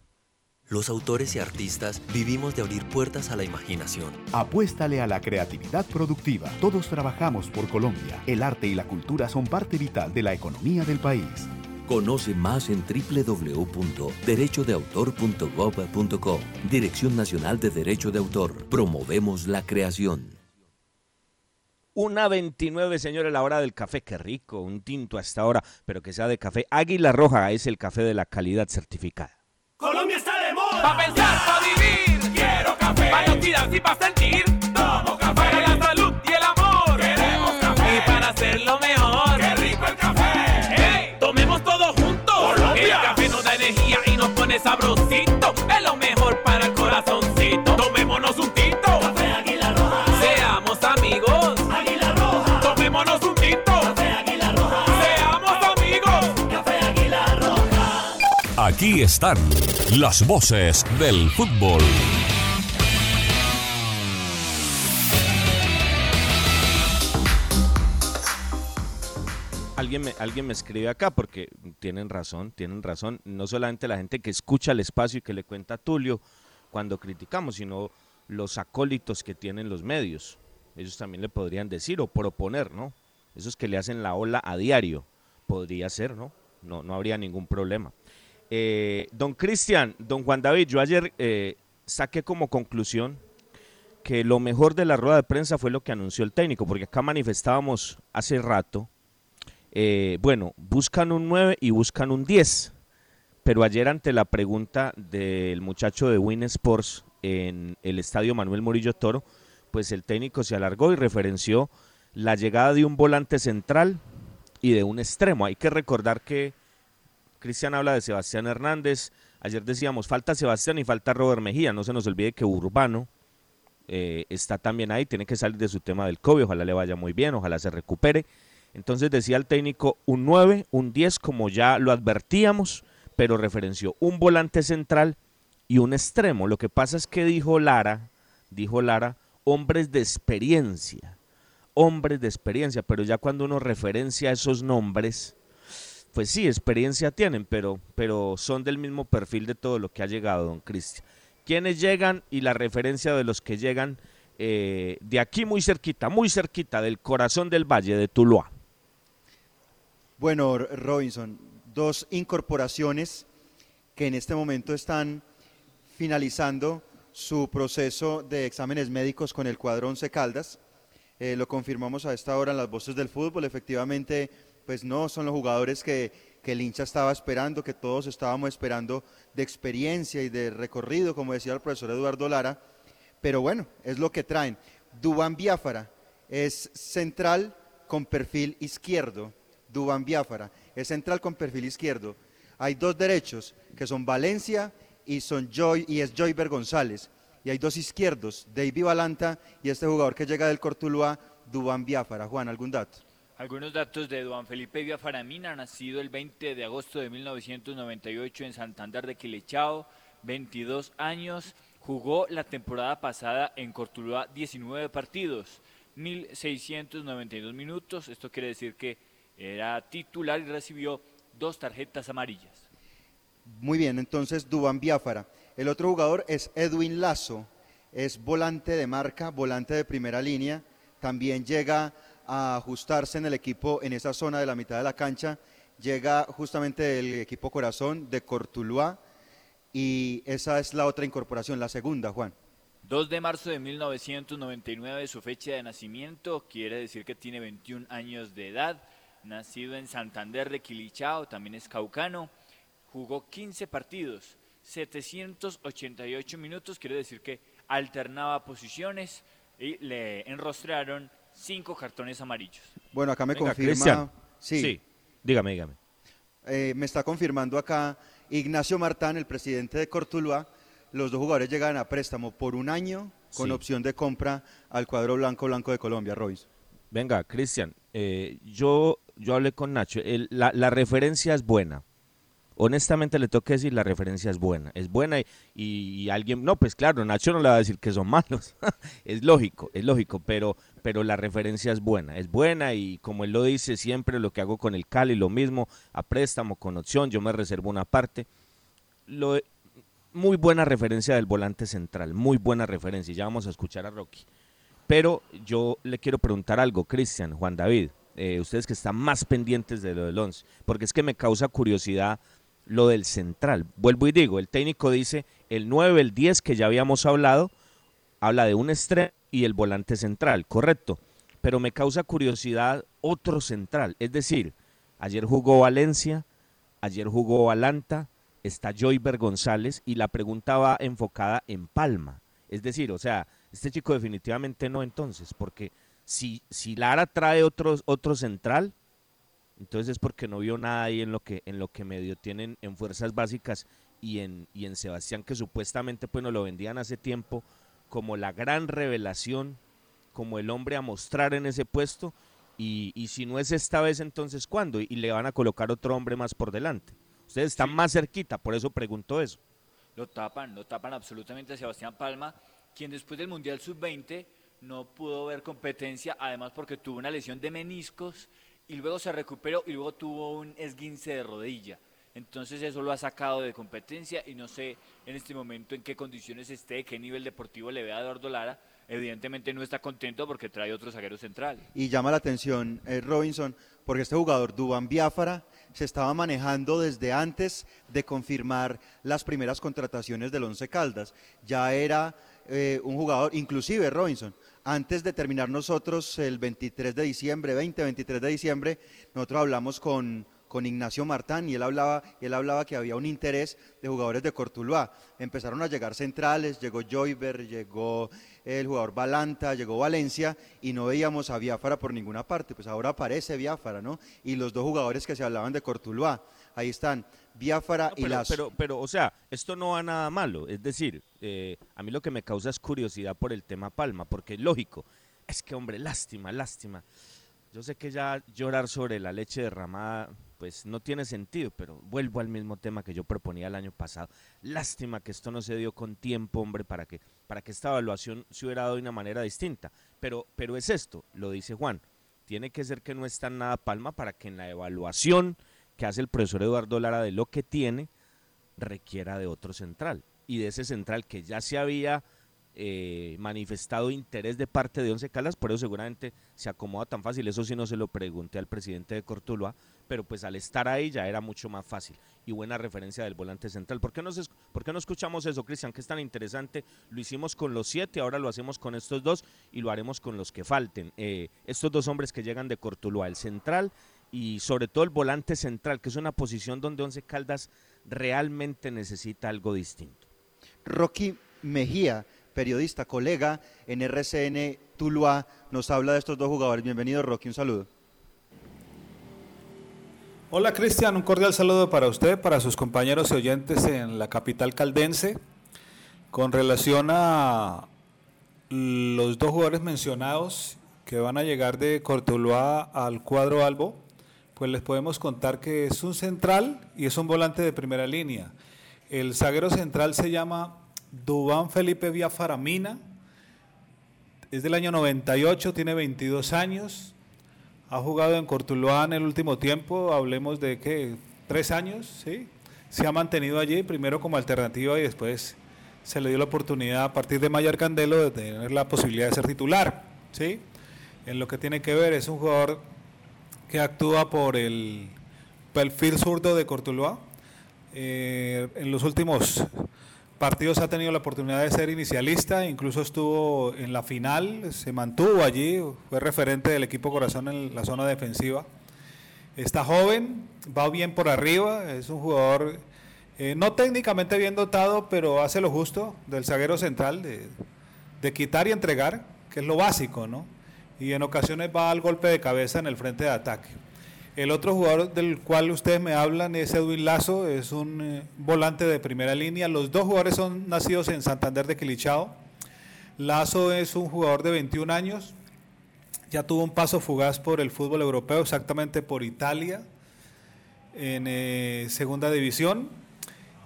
Los autores y artistas vivimos de abrir puertas a la imaginación. Apuéstale a la creatividad productiva. Todos trabajamos por Colombia. El arte y la cultura son parte vital de la economía del país. Conoce más en www.derechodeautor.gov.co. Dirección Nacional de Derecho de Autor. Promovemos la creación. Una 29, señores, la hora del café. Qué rico, un tinto hasta ahora, pero que sea de café. Águila Roja es el café de la calidad certificada. Pa' pensar, pa' vivir. Quiero café. Pa' tiras y pa' sentir. Tomo café. Para la salud y el amor. Queremos café. Y para hacerlo mejor. Qué rico el café. Hey, tomemos todo juntos. Colombia. El café nos da energía y nos pone sabrosito. Aquí están las voces del fútbol. Alguien me, alguien me escribe acá porque tienen razón, tienen razón. No solamente la gente que escucha el espacio y que le cuenta a Tulio cuando criticamos, sino los acólitos que tienen los medios. Ellos también le podrían decir o proponer, ¿no? Esos que le hacen la ola a diario. Podría ser, ¿no? No, no habría ningún problema. Eh, don Cristian, don Juan David, yo ayer eh, saqué como conclusión que lo mejor de la rueda de prensa fue lo que anunció el técnico, porque acá manifestábamos hace rato, eh, bueno, buscan un 9 y buscan un 10, pero ayer ante la pregunta del muchacho de Win Sports en el estadio Manuel Murillo Toro, pues el técnico se alargó y referenció la llegada de un volante central y de un extremo. Hay que recordar que Cristian habla de Sebastián Hernández. Ayer decíamos, falta Sebastián y falta Robert Mejía. No se nos olvide que Urbano eh, está también ahí, tiene que salir de su tema del COVID. Ojalá le vaya muy bien, ojalá se recupere. Entonces decía el técnico un 9, un 10, como ya lo advertíamos, pero referenció un volante central y un extremo. Lo que pasa es que dijo Lara, dijo Lara, hombres de experiencia, hombres de experiencia, pero ya cuando uno referencia esos nombres, pues sí, experiencia tienen, pero, pero son del mismo perfil de todo lo que ha llegado, don Cristian. ¿Quiénes llegan y la referencia de los que llegan eh, de aquí muy cerquita, muy cerquita del corazón del valle de Tuluá? Bueno, Robinson, dos incorporaciones que en este momento están finalizando su proceso de exámenes médicos con el cuadro Once Caldas. Eh, lo confirmamos a esta hora en las voces del fútbol. Efectivamente, pues no son los jugadores que, el hincha estaba esperando, que todos estábamos esperando de experiencia y de recorrido, como decía el profesor Eduardo Lara, pero bueno, es lo que traen. Dubán Biafara es central con perfil izquierdo. Dubán Biafara es central con perfil izquierdo. Hay dos derechos, que son Valencia y, son Joy, y es Joyber González. Y hay dos izquierdos, David Balanta y este jugador que llega del Cortuluá, Dubán Biafara. Juan, ¿algún dato? Algunos datos de Duan Felipe Villafaramina, nacido el 20 de agosto de 1998 en Santander de Quilechao, 22 años, jugó la temporada pasada en Cortuluá 19 partidos, 1.692 minutos, esto quiere decir que era titular y recibió dos tarjetas amarillas. Muy bien, entonces Dubán Biafara. El otro jugador es Edwin Lazo, es volante de marca, volante de primera línea, también llega ajustarse en el equipo en esa zona de la mitad de la cancha. Llega justamente el equipo Corazón de Cortuluá y esa es la otra incorporación, la segunda, Juan. 2 de marzo de 1999, su fecha de nacimiento, quiere decir que tiene 21 años de edad, nacido en Santander de Quilichao, también es caucano, jugó 15 partidos, 788 minutos, quiere decir que alternaba posiciones y le enrostraron cinco cartones amarillos. Bueno, acá me confirma. Sí. dígame, dígame. Eh, me está confirmando acá Ignacio Martán, el presidente de Cortuluá. Los dos jugadores llegan a préstamo por un año con opción de compra al cuadro blanco blanco de Colombia, Royce. Venga, Cristian, eh, yo, yo hablé con Nacho. El- la, la referencia es buena. Honestamente le tengo que decir, la referencia es buena. Es buena y, y alguien, no, pues claro, Nacho no le va a decir que son malos. es lógico, es lógico, pero, pero la referencia es buena. Es buena y como él lo dice siempre, lo que hago con el Cali, lo mismo, a préstamo, con opción, yo me reservo una parte. Lo, muy buena referencia del volante central, muy buena referencia. y Ya vamos a escuchar a Rocky. Pero yo le quiero preguntar algo, Cristian, Juan David, eh, ustedes que están más pendientes de lo del 11, porque es que me causa curiosidad lo del central. Vuelvo y digo, el técnico dice el 9, el 10 que ya habíamos hablado, habla de un extremo y el volante central, correcto. Pero me causa curiosidad otro central, es decir, ayer jugó Valencia, ayer jugó Alanta, está Joyber González y la pregunta va enfocada en Palma. Es decir, o sea, este chico definitivamente no entonces, porque si, si Lara trae otro, otro central, entonces es porque no vio nada ahí en lo que, en lo que medio tienen en fuerzas básicas y en, y en Sebastián, que supuestamente pues nos lo vendían hace tiempo como la gran revelación, como el hombre a mostrar en ese puesto, y, y si no es esta vez, entonces ¿cuándo? Y, y le van a colocar otro hombre más por delante. Ustedes están más cerquita, por eso pregunto eso. Lo tapan, lo tapan absolutamente a Sebastián Palma, quien después del Mundial Sub-20 no pudo ver competencia, además porque tuvo una lesión de meniscos y luego se recuperó y luego tuvo un esguince de rodilla. Entonces eso lo ha sacado de competencia y no sé en este momento en qué condiciones esté, qué nivel deportivo le vea a Eduardo Lara. Evidentemente no está contento porque trae otro zaguero central. Y llama la atención eh, Robinson, porque este jugador, Dubán Biafara, se estaba manejando desde antes de confirmar las primeras contrataciones del Once Caldas. Ya era eh, un jugador, inclusive Robinson, antes de terminar nosotros el 23 de diciembre, 20, 23 de diciembre, nosotros hablamos con, con Ignacio Martán y él hablaba, él hablaba que había un interés de jugadores de Cortuluá. Empezaron a llegar centrales, llegó Joyber, llegó el jugador Balanta, llegó Valencia y no veíamos a Biafara por ninguna parte. Pues ahora aparece Biafara, ¿no? Y los dos jugadores que se hablaban de Cortuluá, ahí están, Biafara No, y pero, las... pero, pero, o sea, esto no va nada malo. Es decir, eh, a mí lo que me causa es curiosidad por el tema Palma, porque lógico, es que, hombre, lástima, lástima. Yo sé que ya llorar sobre la leche derramada, pues no tiene sentido, pero vuelvo al mismo tema que yo proponía el año pasado. Lástima que esto no se dio con tiempo, hombre, para que, para que esta evaluación se hubiera dado de una manera distinta. Pero, pero es esto, lo dice Juan. Tiene que ser que no está en nada Palma para que en la evaluación que hace el profesor Eduardo Lara de lo que tiene, requiera de otro central. Y de ese central que ya se había eh, manifestado interés de parte de Once Caldas, por eso seguramente se acomoda tan fácil. Eso sí no se lo pregunté al presidente de Cortuluá, pero pues al estar ahí ya era mucho más fácil. Y buena referencia del volante central. ¿Por qué no, por qué no escuchamos eso, Cristian? Que es tan interesante. Lo hicimos con los siete, ahora lo hacemos con estos dos y lo haremos con los que falten. Eh, estos dos hombres que llegan de Cortuluá, el central y sobre todo el volante central, que es una posición donde Once Caldas realmente necesita algo distinto. Rocky Mejía, periodista, colega en RCN Tuluá, nos habla de estos dos jugadores. Bienvenido Rocky, un saludo. Hola Cristian, un cordial saludo para usted, para sus compañeros y oyentes en la capital caldense. Con relación a los dos jugadores mencionados que van a llegar de Cortuluá al cuadro Albo, pues les podemos contar que es un central y es un volante de primera línea. El zaguero central se llama Dubán Felipe Villafaramina, es del año 98, tiene 22 años, ha jugado en Cortuluá en el último tiempo, hablemos de que tres años, ¿sí? Se ha mantenido allí, primero como alternativa y después se le dio la oportunidad a partir de Mayer Candelo de tener la posibilidad de ser titular, ¿sí? En lo que tiene que ver, es un jugador actúa por el perfil zurdo de Cortuluá. Eh, en los últimos partidos ha tenido la oportunidad de ser inicialista, incluso estuvo en la final, se mantuvo allí, fue referente del equipo Corazón en la zona defensiva. Está joven, va bien por arriba, es un jugador eh, no técnicamente bien dotado, pero hace lo justo del zaguero central, de quitar y entregar, que es lo básico, ¿no? Y en ocasiones va al golpe de cabeza en el frente de ataque. El otro jugador del cual ustedes me hablan es Edwin Lazo, es un eh, volante de primera línea. Los dos jugadores son nacidos en Santander de Quilichao. Lazo es un jugador de 21 años, ya tuvo un paso fugaz por el fútbol europeo, exactamente por Italia, en eh, segunda división.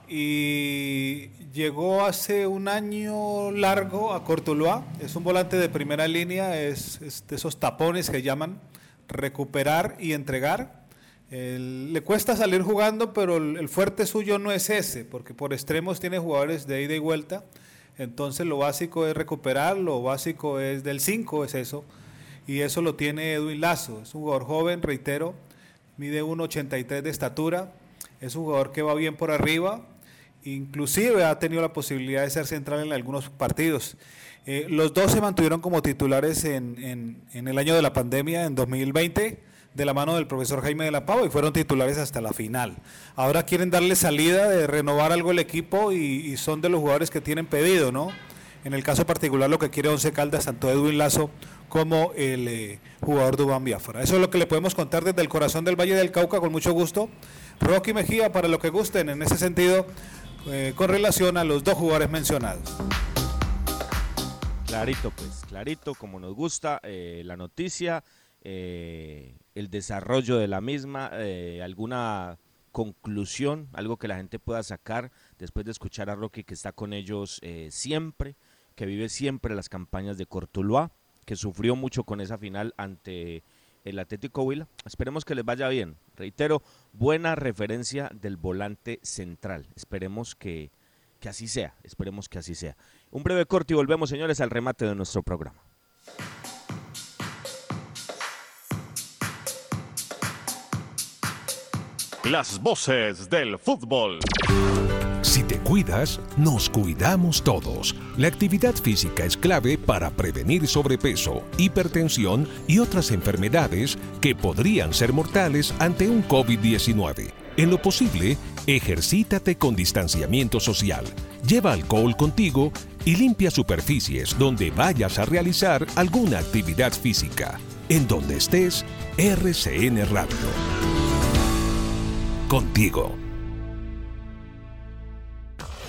Y llegó hace un año largo a Cortuluá. Es un volante de primera línea, es, de esos tapones que llaman recuperar y entregar. Le cuesta salir jugando, pero el, el fuerte suyo no es ese, porque por extremos tiene jugadores de ida y vuelta. Entonces lo básico es recuperar, lo básico es del 5, es eso. Y eso lo tiene Edwin Lazo. Es un jugador joven, reitero, mide 1,83 de estatura. Es un jugador que va bien por arriba. Inclusive ha tenido la posibilidad de ser central en algunos partidos. Eh, los dos se mantuvieron como titulares en, en- el año de la pandemia, en 2020, de la mano del profesor Jaime de la Pava, y fueron titulares hasta la final. Ahora quieren darle salida, de renovar algo el equipo, y, y son de los jugadores que tienen pedido, ¿no? En el caso particular, lo que quiere Once Caldas, tanto Edwin Lazo como el eh, jugador Dubán Biafra. Eso es lo que le podemos contar desde el corazón del Valle del Cauca, con mucho gusto. Rocky Mejía, para lo que gusten, en ese sentido, eh, con relación a los dos jugadores mencionados. Clarito, pues, clarito, como nos gusta eh, la noticia, eh, el desarrollo de la misma, alguna conclusión, algo que la gente pueda sacar después de escuchar a Rocky que está con ellos siempre, que vive siempre las campañas de Cortuluá, que sufrió mucho con esa final ante el Atlético Huila. Esperemos que les vaya bien. Reitero, buena referencia del volante central. Esperemos que, que así sea, esperemos que así sea. Un breve corte y volvemos, señores, al remate de nuestro programa. Las voces del fútbol. Si te cuidas, nos cuidamos todos. La actividad física es clave para prevenir sobrepeso, hipertensión y otras enfermedades que podrían ser mortales ante un COVID-19. En lo posible, ejercítate con distanciamiento social. Lleva alcohol contigo y limpia superficies donde vayas a realizar alguna actividad física. En donde estés, RCN Radio. Contigo.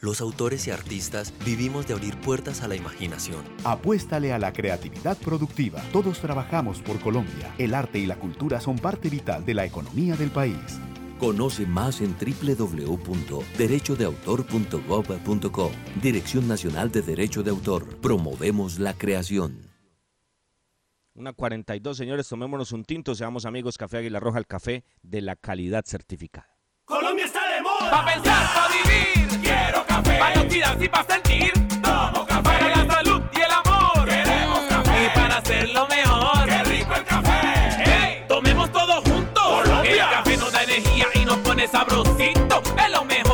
Los autores y artistas vivimos de abrir puertas a la imaginación. Apuéstale a la creatividad productiva. Todos trabajamos por Colombia. El arte y la cultura son parte vital de la economía del país. Conoce más en www.derechodeautor.gov.co. Dirección Nacional de Derecho de Autor. Promovemos la creación. Una 42, señores, tomémonos un tinto, seamos amigos, Café Águila Roja, el café de la calidad certificada. Colombia está de moda. Pa' pensar, pa' vivir. Quiero café. Para cuidar y pa' sentir. Tomo café. Para la salud y el amor. Queremos café. Y para hacerlo mejor. Qué rico el café. Hey, tomemos todos juntos. Colombia. El café nos da energía y nos pone sabrosito. Es lo mejor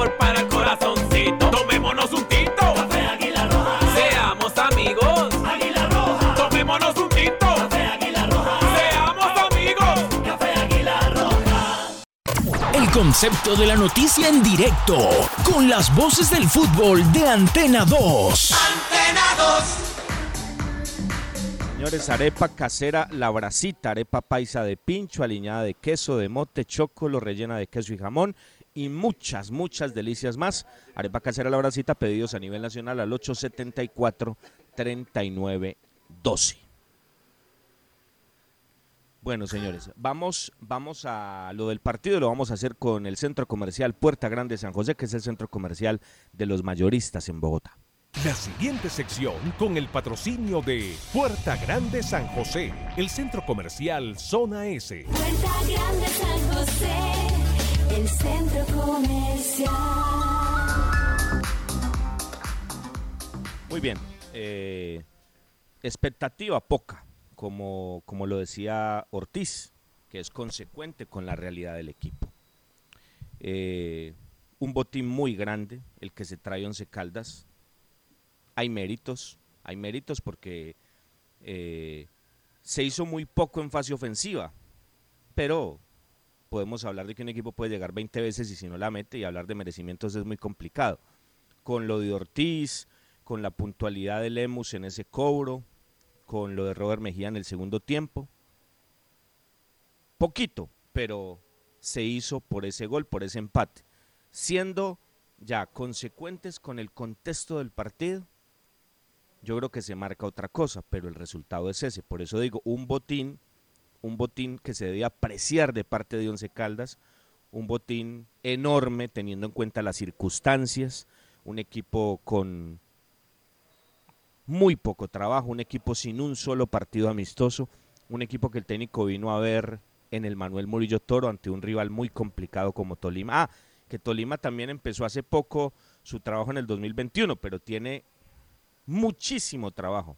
concepto de la noticia en directo, con las voces del fútbol de Antena 2. Señores, arepa casera La Bracita, arepa paisa de pincho, aliñada de queso, de mote, chocolo, rellena de queso y jamón y muchas, muchas delicias más. Arepa casera La Bracita, pedidos a nivel nacional al 874-3912. Bueno, señores, vamos, vamos a lo del partido, lo vamos a hacer con el Centro Comercial Puerta Grande San José, que es el centro comercial de los mayoristas en Bogotá. La siguiente sección con el patrocinio de Puerta Grande San José, el centro comercial Zona S. Puerta Grande San José, el centro comercial. Muy bien. eh, expectativa poca, como, como lo decía Ortiz, que es consecuente con la realidad del equipo. Eh, un botín muy grande, el que se trae Once Caldas. Hay méritos, hay méritos porque eh, se hizo muy poco en fase ofensiva, pero podemos hablar de que un equipo puede llegar 20 veces y si no la mete y hablar de merecimientos es muy complicado. Con lo de Ortiz, con la puntualidad de Lemus en ese cobro, con lo de Robert Mejía en el segundo tiempo. Poquito, pero se hizo por ese gol, por ese empate. Siendo ya consecuentes con el contexto del partido, yo creo que se marca otra cosa, pero el resultado es ese. Por eso digo, un botín, un botín que se debe apreciar de parte de Once Caldas, un botín enorme teniendo en cuenta las circunstancias, un equipo con muy poco trabajo, un equipo sin un solo partido amistoso, un equipo que el técnico vino a ver en el Manuel Murillo Toro ante un rival muy complicado como Tolima. Ah, que Tolima también empezó hace poco su trabajo en el 2021, pero tiene muchísimo trabajo,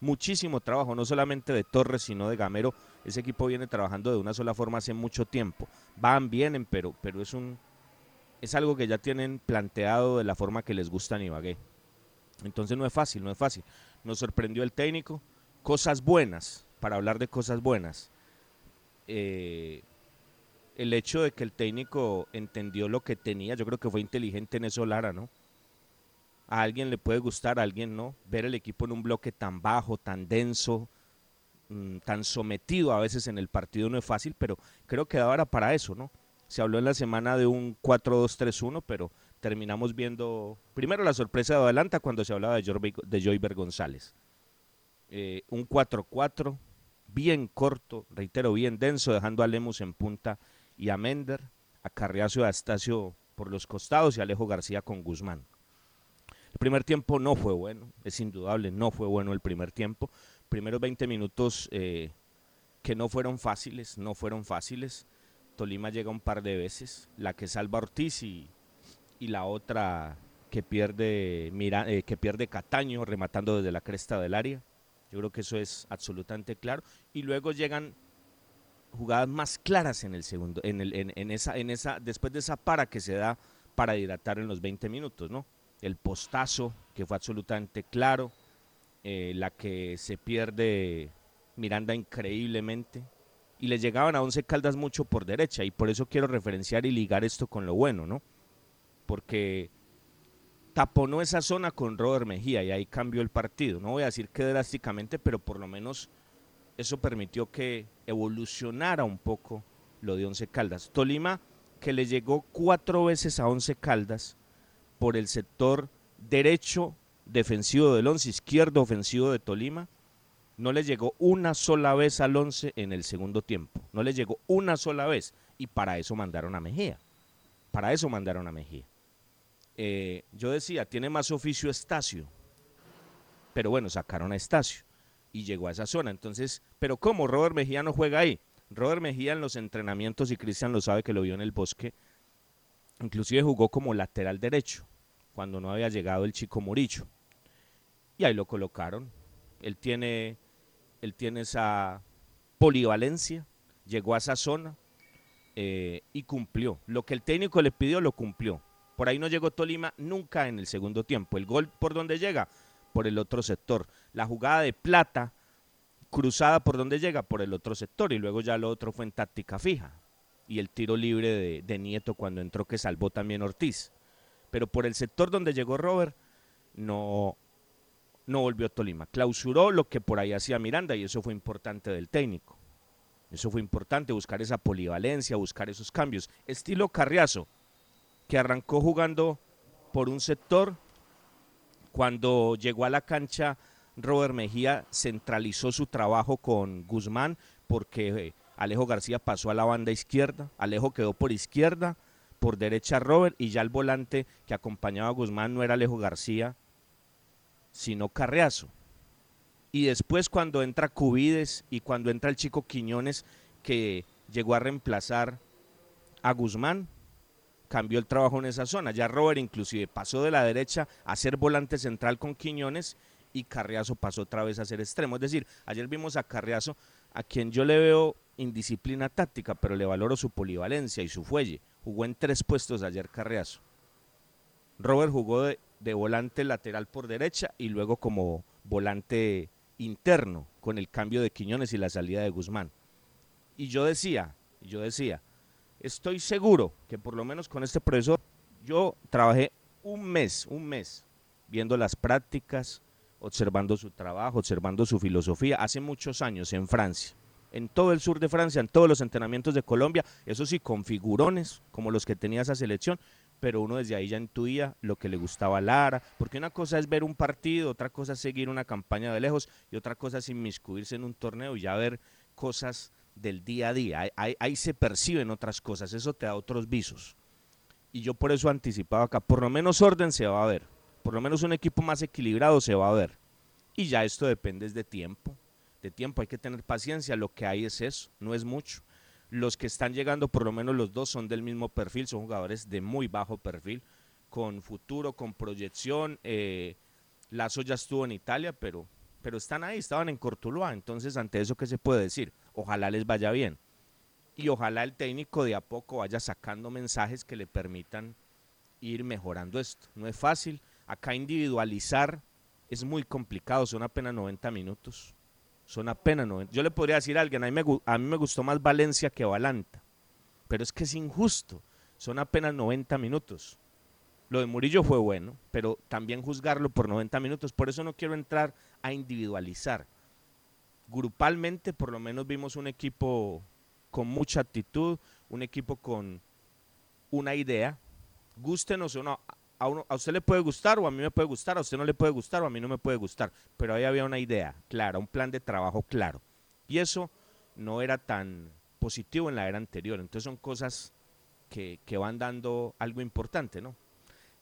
muchísimo trabajo, no solamente de Torres, sino de Gamero. Ese equipo viene trabajando de una sola forma hace mucho tiempo. Van, vienen, pero, pero es un es algo que ya tienen planteado de la forma que les gusta a Ibagué. Entonces no es fácil, no es fácil. Nos sorprendió el técnico. Cosas buenas, para hablar de cosas buenas. Eh, el hecho de que el técnico entendió lo que tenía, yo creo que fue inteligente en eso Lara, ¿no? A alguien le puede gustar, a alguien no. Ver el equipo en un bloque tan bajo, tan denso, mm, tan sometido a veces en el partido no es fácil, pero creo que ahora para eso, ¿no? Se habló en la semana de un 4-2-3-1, pero terminamos viendo primero la sorpresa de Adelanta cuando se hablaba de, de Joyber González. Eh, un 4-4, bien corto, reitero, bien denso, dejando a Lemus en punta y a Mender, a Carriazo y a Astacio por los costados y Alejo García con Guzmán. El primer tiempo no fue bueno, es indudable, no fue bueno el primer tiempo. Primeros 20 minutos eh, que no fueron fáciles, no fueron fáciles. Tolima llega un par de veces, la que salva Ortiz y, y la otra que pierde, Mira, eh, que pierde Cataño rematando desde la cresta del área. Yo creo que eso es absolutamente claro. Y luego llegan jugadas más claras en el segundo, en, el, en, esa, en esa, después de esa para que se da para hidratar en los 20 minutos, ¿no? El postazo, que fue absolutamente claro, eh, la que se pierde Miranda increíblemente, y le llegaban a Once Caldas mucho por derecha, y por eso quiero referenciar y ligar esto con lo bueno, ¿no? Porque taponó esa zona con Robert Mejía y ahí cambió el partido. No voy a decir que drásticamente, pero por lo menos eso permitió que evolucionara un poco lo de Once Caldas. Tolima, que le llegó cuatro veces a Once Caldas por el sector derecho defensivo del Once, izquierdo ofensivo de Tolima, no le llegó una sola vez al Once en el segundo tiempo. No le llegó una sola vez. Y para eso mandaron a Mejía. Para eso mandaron a Mejía. Eh, yo decía, tiene más oficio Estacio. Pero bueno, sacaron a Estacio y llegó a esa zona. Entonces, pero ¿cómo Robert Mejía no juega ahí? Robert Mejía en los entrenamientos, y Cristian lo sabe que lo vio en el bosque, inclusive jugó como lateral derecho, cuando no había llegado el chico Murillo. Y ahí lo colocaron. Él tiene, él tiene esa polivalencia, llegó a esa zona eh, y cumplió. Lo que el técnico le pidió, lo cumplió. Por ahí no llegó Tolima nunca en el segundo tiempo. El gol por donde llega, por el otro sector. La jugada de plata, cruzada por donde llega, por el otro sector. Y luego ya lo otro fue en táctica fija. Y el tiro libre de, Nieto cuando entró que salvó también Ortiz. Pero por el sector donde llegó Robert, no, no volvió Tolima. Clausuró lo que por ahí hacía Miranda y eso fue importante del técnico. Eso fue importante, buscar esa polivalencia, buscar esos cambios. Estilo Carriazo, que arrancó jugando por un sector. Cuando llegó a la cancha, Robert Mejía centralizó su trabajo con Guzmán porque eh, Alejo García pasó a la banda izquierda, Alejo quedó por izquierda, por derecha Robert y ya el volante que acompañaba a Guzmán no era Alejo García, sino Carreazo. Y después cuando entra Cubides y cuando entra el chico Quiñones que llegó a reemplazar a Guzmán, cambió el trabajo en esa zona. Ya Robert inclusive pasó de la derecha a ser volante central con Quiñones y Carriazo pasó otra vez a ser extremo. Es decir, ayer vimos a Carriazo, a quien yo le veo indisciplina táctica, pero le valoro su polivalencia y su fuelle. Jugó en tres puestos ayer Carriazo. Robert jugó de, volante lateral por derecha y luego como volante interno con el cambio de Quiñones y la salida de Guzmán. Y yo decía, yo decía, estoy seguro que por lo menos con este profesor yo trabajé un mes, un mes, viendo las prácticas, observando su trabajo, observando su filosofía, hace muchos años en Francia, en todo el sur de Francia, en todos los entrenamientos de Colombia, eso sí, con figurones como los que tenía esa selección, pero uno desde ahí ya intuía lo que le gustaba a Lara, porque una cosa es ver un partido, otra cosa es seguir una campaña de lejos y otra cosa es inmiscuirse en un torneo y ya ver cosas del día a día. Ahí, ahí- ahí se perciben otras cosas, eso te da otros visos. Y yo por eso anticipaba acá, por lo menos orden se va a ver, por lo menos un equipo más equilibrado se va a ver. Y ya esto depende de tiempo, de tiempo, hay que tener paciencia, lo que hay es eso, no es mucho. Los que están llegando, por lo menos los dos, son del mismo perfil, son jugadores de muy bajo perfil, con futuro, con proyección. Eh, Lazo ya estuvo en Italia, pero, pero están ahí, estaban en Cortuluá, entonces ante eso, ¿qué se puede decir? Ojalá les vaya bien. Y ojalá el técnico de a poco vaya sacando mensajes que le permitan ir mejorando esto. No es fácil, acá individualizar es muy complicado, son apenas 90 minutos. Son apenas 90. Yo le podría decir a alguien, a mí, me, a mí me gustó más Valencia que Valanta, pero es que es injusto, son apenas 90 minutos. Lo de Murillo fue bueno, pero también juzgarlo por 90 minutos, por eso no quiero entrar a individualizar. Grupalmente por lo menos vimos un equipo con mucha actitud, un equipo con una idea, gústenos o no, a, uno- a usted le puede gustar o a mí me puede gustar, a usted no le puede gustar o a mí no me puede gustar, pero ahí había una idea clara, un plan de trabajo claro. Y eso no era tan positivo en la era anterior, entonces son cosas que, que van dando algo importante, ¿no?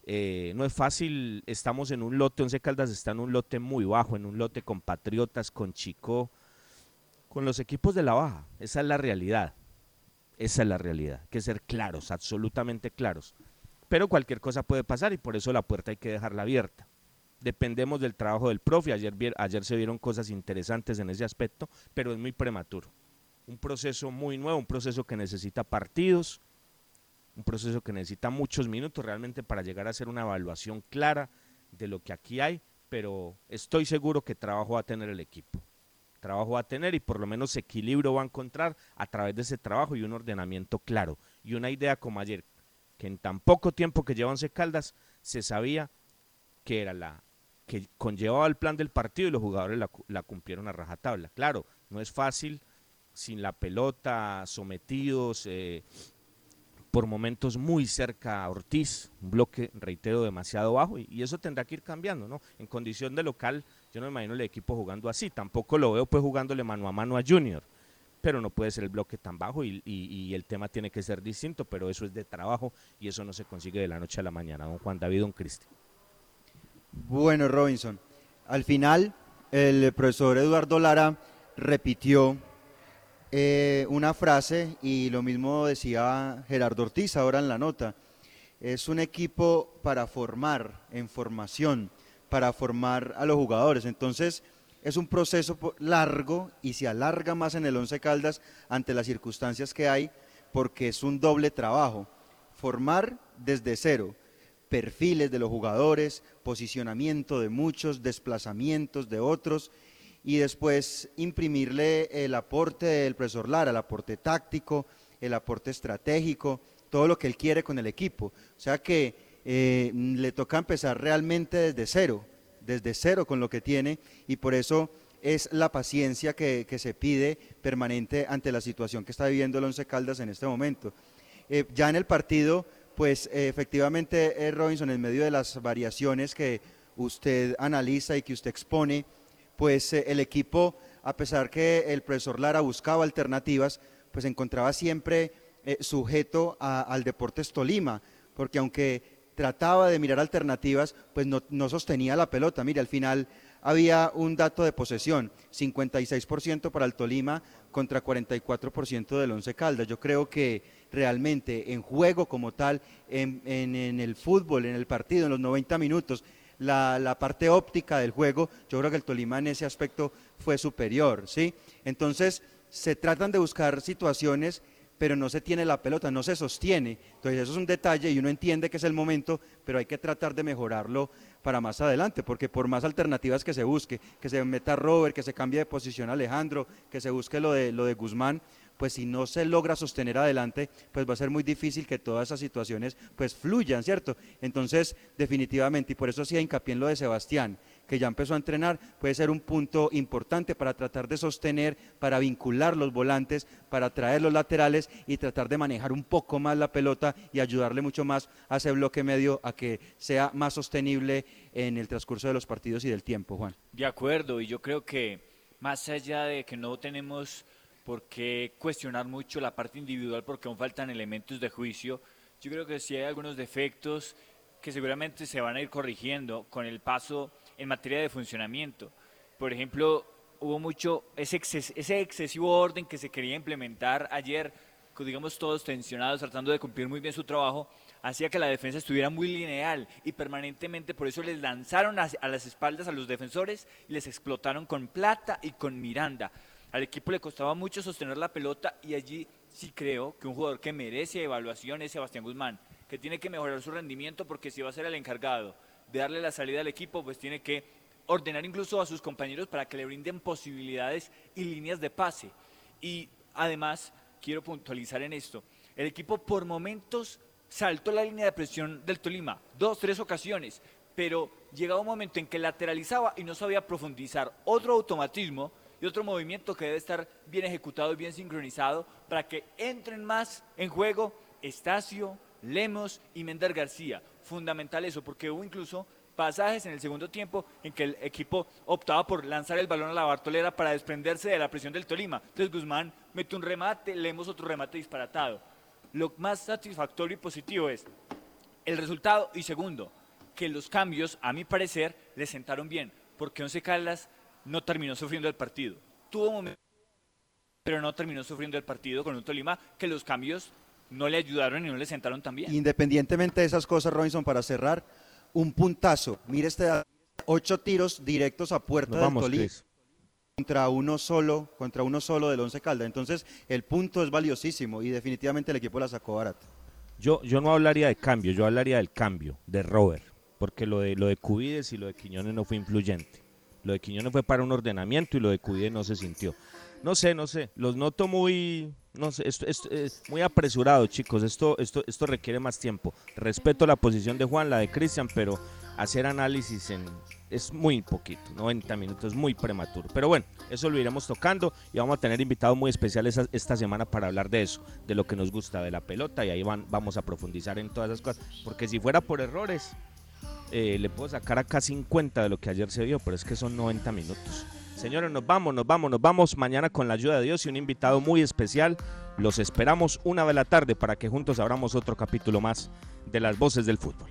Eh, no es fácil, estamos en un lote, Once Caldas está en un lote muy bajo, en un lote con Patriotas, con Chico, con los equipos de la baja, esa es la realidad. Esa es la realidad. Hay que ser claros, absolutamente claros. Pero cualquier cosa puede pasar y por eso la puerta hay que dejarla abierta. Dependemos del trabajo del profe. Ayer, ayer se vieron cosas interesantes en ese aspecto, pero es muy prematuro. Un proceso muy nuevo, un proceso que necesita partidos, un proceso que necesita muchos minutos realmente para llegar a hacer una evaluación clara de lo que aquí hay, pero estoy seguro que trabajo va a tener el equipo trabajo va a tener y por lo menos equilibrio va a encontrar a través de ese trabajo y un ordenamiento claro y una idea como ayer, que en tan poco tiempo que lleva Once Caldas se sabía que era la que conllevaba el plan del partido y los jugadores la, cu- la cumplieron a rajatabla. Claro, no es fácil sin la pelota, sometidos, eh, por momentos muy cerca a Ortiz, un bloque, reitero, demasiado bajo, y, eso tendrá que ir cambiando, ¿no? En condición de local, yo no me imagino el equipo jugando así, tampoco lo veo pues jugándole mano a mano a Junior, pero no puede ser el bloque tan bajo y el tema tiene que ser distinto, pero eso es de trabajo y eso no se consigue de la noche a la mañana, don Juan David, don Cristi. Bueno, Robinson, al final el profesor Eduardo Lara repitió eh, una frase y lo mismo decía Gerardo Ortiz ahora en la nota. Es un equipo para formar, en formación, para formar a los jugadores. Entonces, es un proceso largo y se alarga más en el Once Caldas ante las circunstancias que hay, porque es un doble trabajo. Formar desde cero, perfiles de los jugadores, posicionamiento de muchos, desplazamientos de otros y después imprimirle el aporte del profesor Lara, el aporte táctico, el aporte estratégico, todo lo que él quiere con el equipo. O sea que eh, le toca empezar realmente desde cero, desde cero con lo que tiene y por eso es la paciencia que, que se pide permanente ante la situación que está viviendo el Once Caldas en este momento. Eh, ya en el partido, pues efectivamente eh, Robinson, en medio de las variaciones que usted analiza y que usted expone, pues eh, el equipo, a pesar que el profesor Lara buscaba alternativas, pues encontraba siempre eh, sujeto a- al Deportes Tolima, porque aunque trataba de mirar alternativas, pues no, sostenía la pelota. Mire, al final había un dato de posesión, 56% para el Tolima contra 44% del Once Caldas. Yo creo que realmente en juego como tal, en, en- en el fútbol, en el partido, en los 90 minutos, la, la parte óptica del juego, yo creo que el Tolima en ese aspecto fue superior, ¿sí? Entonces, se tratan de buscar situaciones, pero no se tiene la pelota, no se sostiene. Entonces eso es un detalle y uno entiende que es el momento, pero hay que tratar de mejorarlo para más adelante, porque por más alternativas que se busque, que se meta Robert, que se cambie de posición Alejandro, que se busque lo de, lo de Guzmán, pues si no se logra sostener adelante, pues va a ser muy difícil que todas esas situaciones pues fluyan, ¿cierto? Entonces, definitivamente, y por eso hacía hincapié en lo de Sebastián, que ya empezó a entrenar, puede ser un punto importante para tratar de sostener, para vincular los volantes, para traer los laterales y tratar de manejar un poco más la pelota y ayudarle mucho más a ese bloque medio a que sea más sostenible en el transcurso de los partidos y del tiempo, Juan. De acuerdo, y yo creo que más allá de que no tenemos por qué cuestionar mucho la parte individual porque aún faltan elementos de juicio, yo creo que sí hay algunos defectos que seguramente se van a ir corrigiendo con el paso en materia de funcionamiento. Por ejemplo, hubo mucho ese, excesivo orden que se quería implementar ayer, digamos todos tensionados, tratando de cumplir muy bien su trabajo, hacía que la defensa estuviera muy lineal y permanentemente por eso les lanzaron a las espaldas a los defensores y les explotaron con Plata y con Miranda. Al equipo le costaba mucho sostener la pelota y allí sí creo que un jugador que merece evaluación es Sebastián Guzmán, que tiene que mejorar su rendimiento porque si va a ser el encargado de darle la salida al equipo, pues tiene que ordenar incluso a sus compañeros para que le brinden posibilidades y líneas de pase. Y además, quiero puntualizar en esto, el equipo por momentos saltó la línea de presión del Tolima, dos, tres ocasiones, pero llegaba un momento en que lateralizaba y no sabía profundizar. Otro automatismo y otro movimiento que debe estar bien ejecutado y bien sincronizado para que entren más en juego Estacio, Lemos y Mender García. Fundamental eso, porque hubo incluso pasajes en el segundo tiempo en que el equipo optaba por lanzar el balón a la Bartolera para desprenderse de la presión del Tolima. Entonces Guzmán mete un remate, leemos otro remate disparatado. Lo más satisfactorio y positivo es el resultado y segundo, que los cambios, a mi parecer, le sentaron bien, porque Once Caldas no terminó sufriendo el partido. Tuvo momentos, pero no terminó sufriendo el partido con un Tolima que los cambios no le ayudaron y no le sentaron tan bien. Independientemente de esas cosas, Robinson, para cerrar, un puntazo. Mire este ocho tiros directos a puerta del Tolima contra uno solo, contra uno solo del Once Caldas. Entonces, el punto es valiosísimo y definitivamente el equipo la sacó barato. Yo, yo no hablaría de cambio, yo hablaría del cambio de Robert, porque lo de lo de Cubides y lo de Quiñones no fue influyente. Lo de Quiñones fue para un ordenamiento y lo de Cubides no se sintió. No sé, no sé, los noto muy, no sé, es muy apresurado, chicos. Esto, esto, esto requiere más tiempo. Respeto la posición de Juan, la de Cristian, pero hacer análisis en es muy poquito, 90 minutos, es muy prematuro. Pero bueno, eso lo iremos tocando y vamos a tener invitados muy especiales esta semana para hablar de eso, de lo que nos gusta de la pelota y ahí van, vamos a profundizar en todas esas cosas. Porque si fuera por errores, eh, le puedo sacar acá 50 de lo que ayer se vio, pero es que son 90 minutos. Señores, nos vamos, nos vamos, nos vamos mañana con la ayuda de Dios y un invitado muy especial. Los esperamos una de la tarde para que juntos abramos otro capítulo más de las voces del fútbol.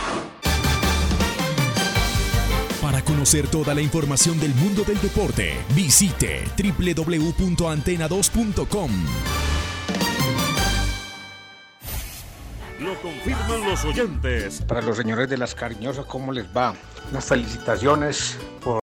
Para conocer toda la información del mundo del deporte, visite www.antena2.com. Lo confirman los oyentes. Para los señores de las cariñosas, ¿cómo les va? Las felicitaciones por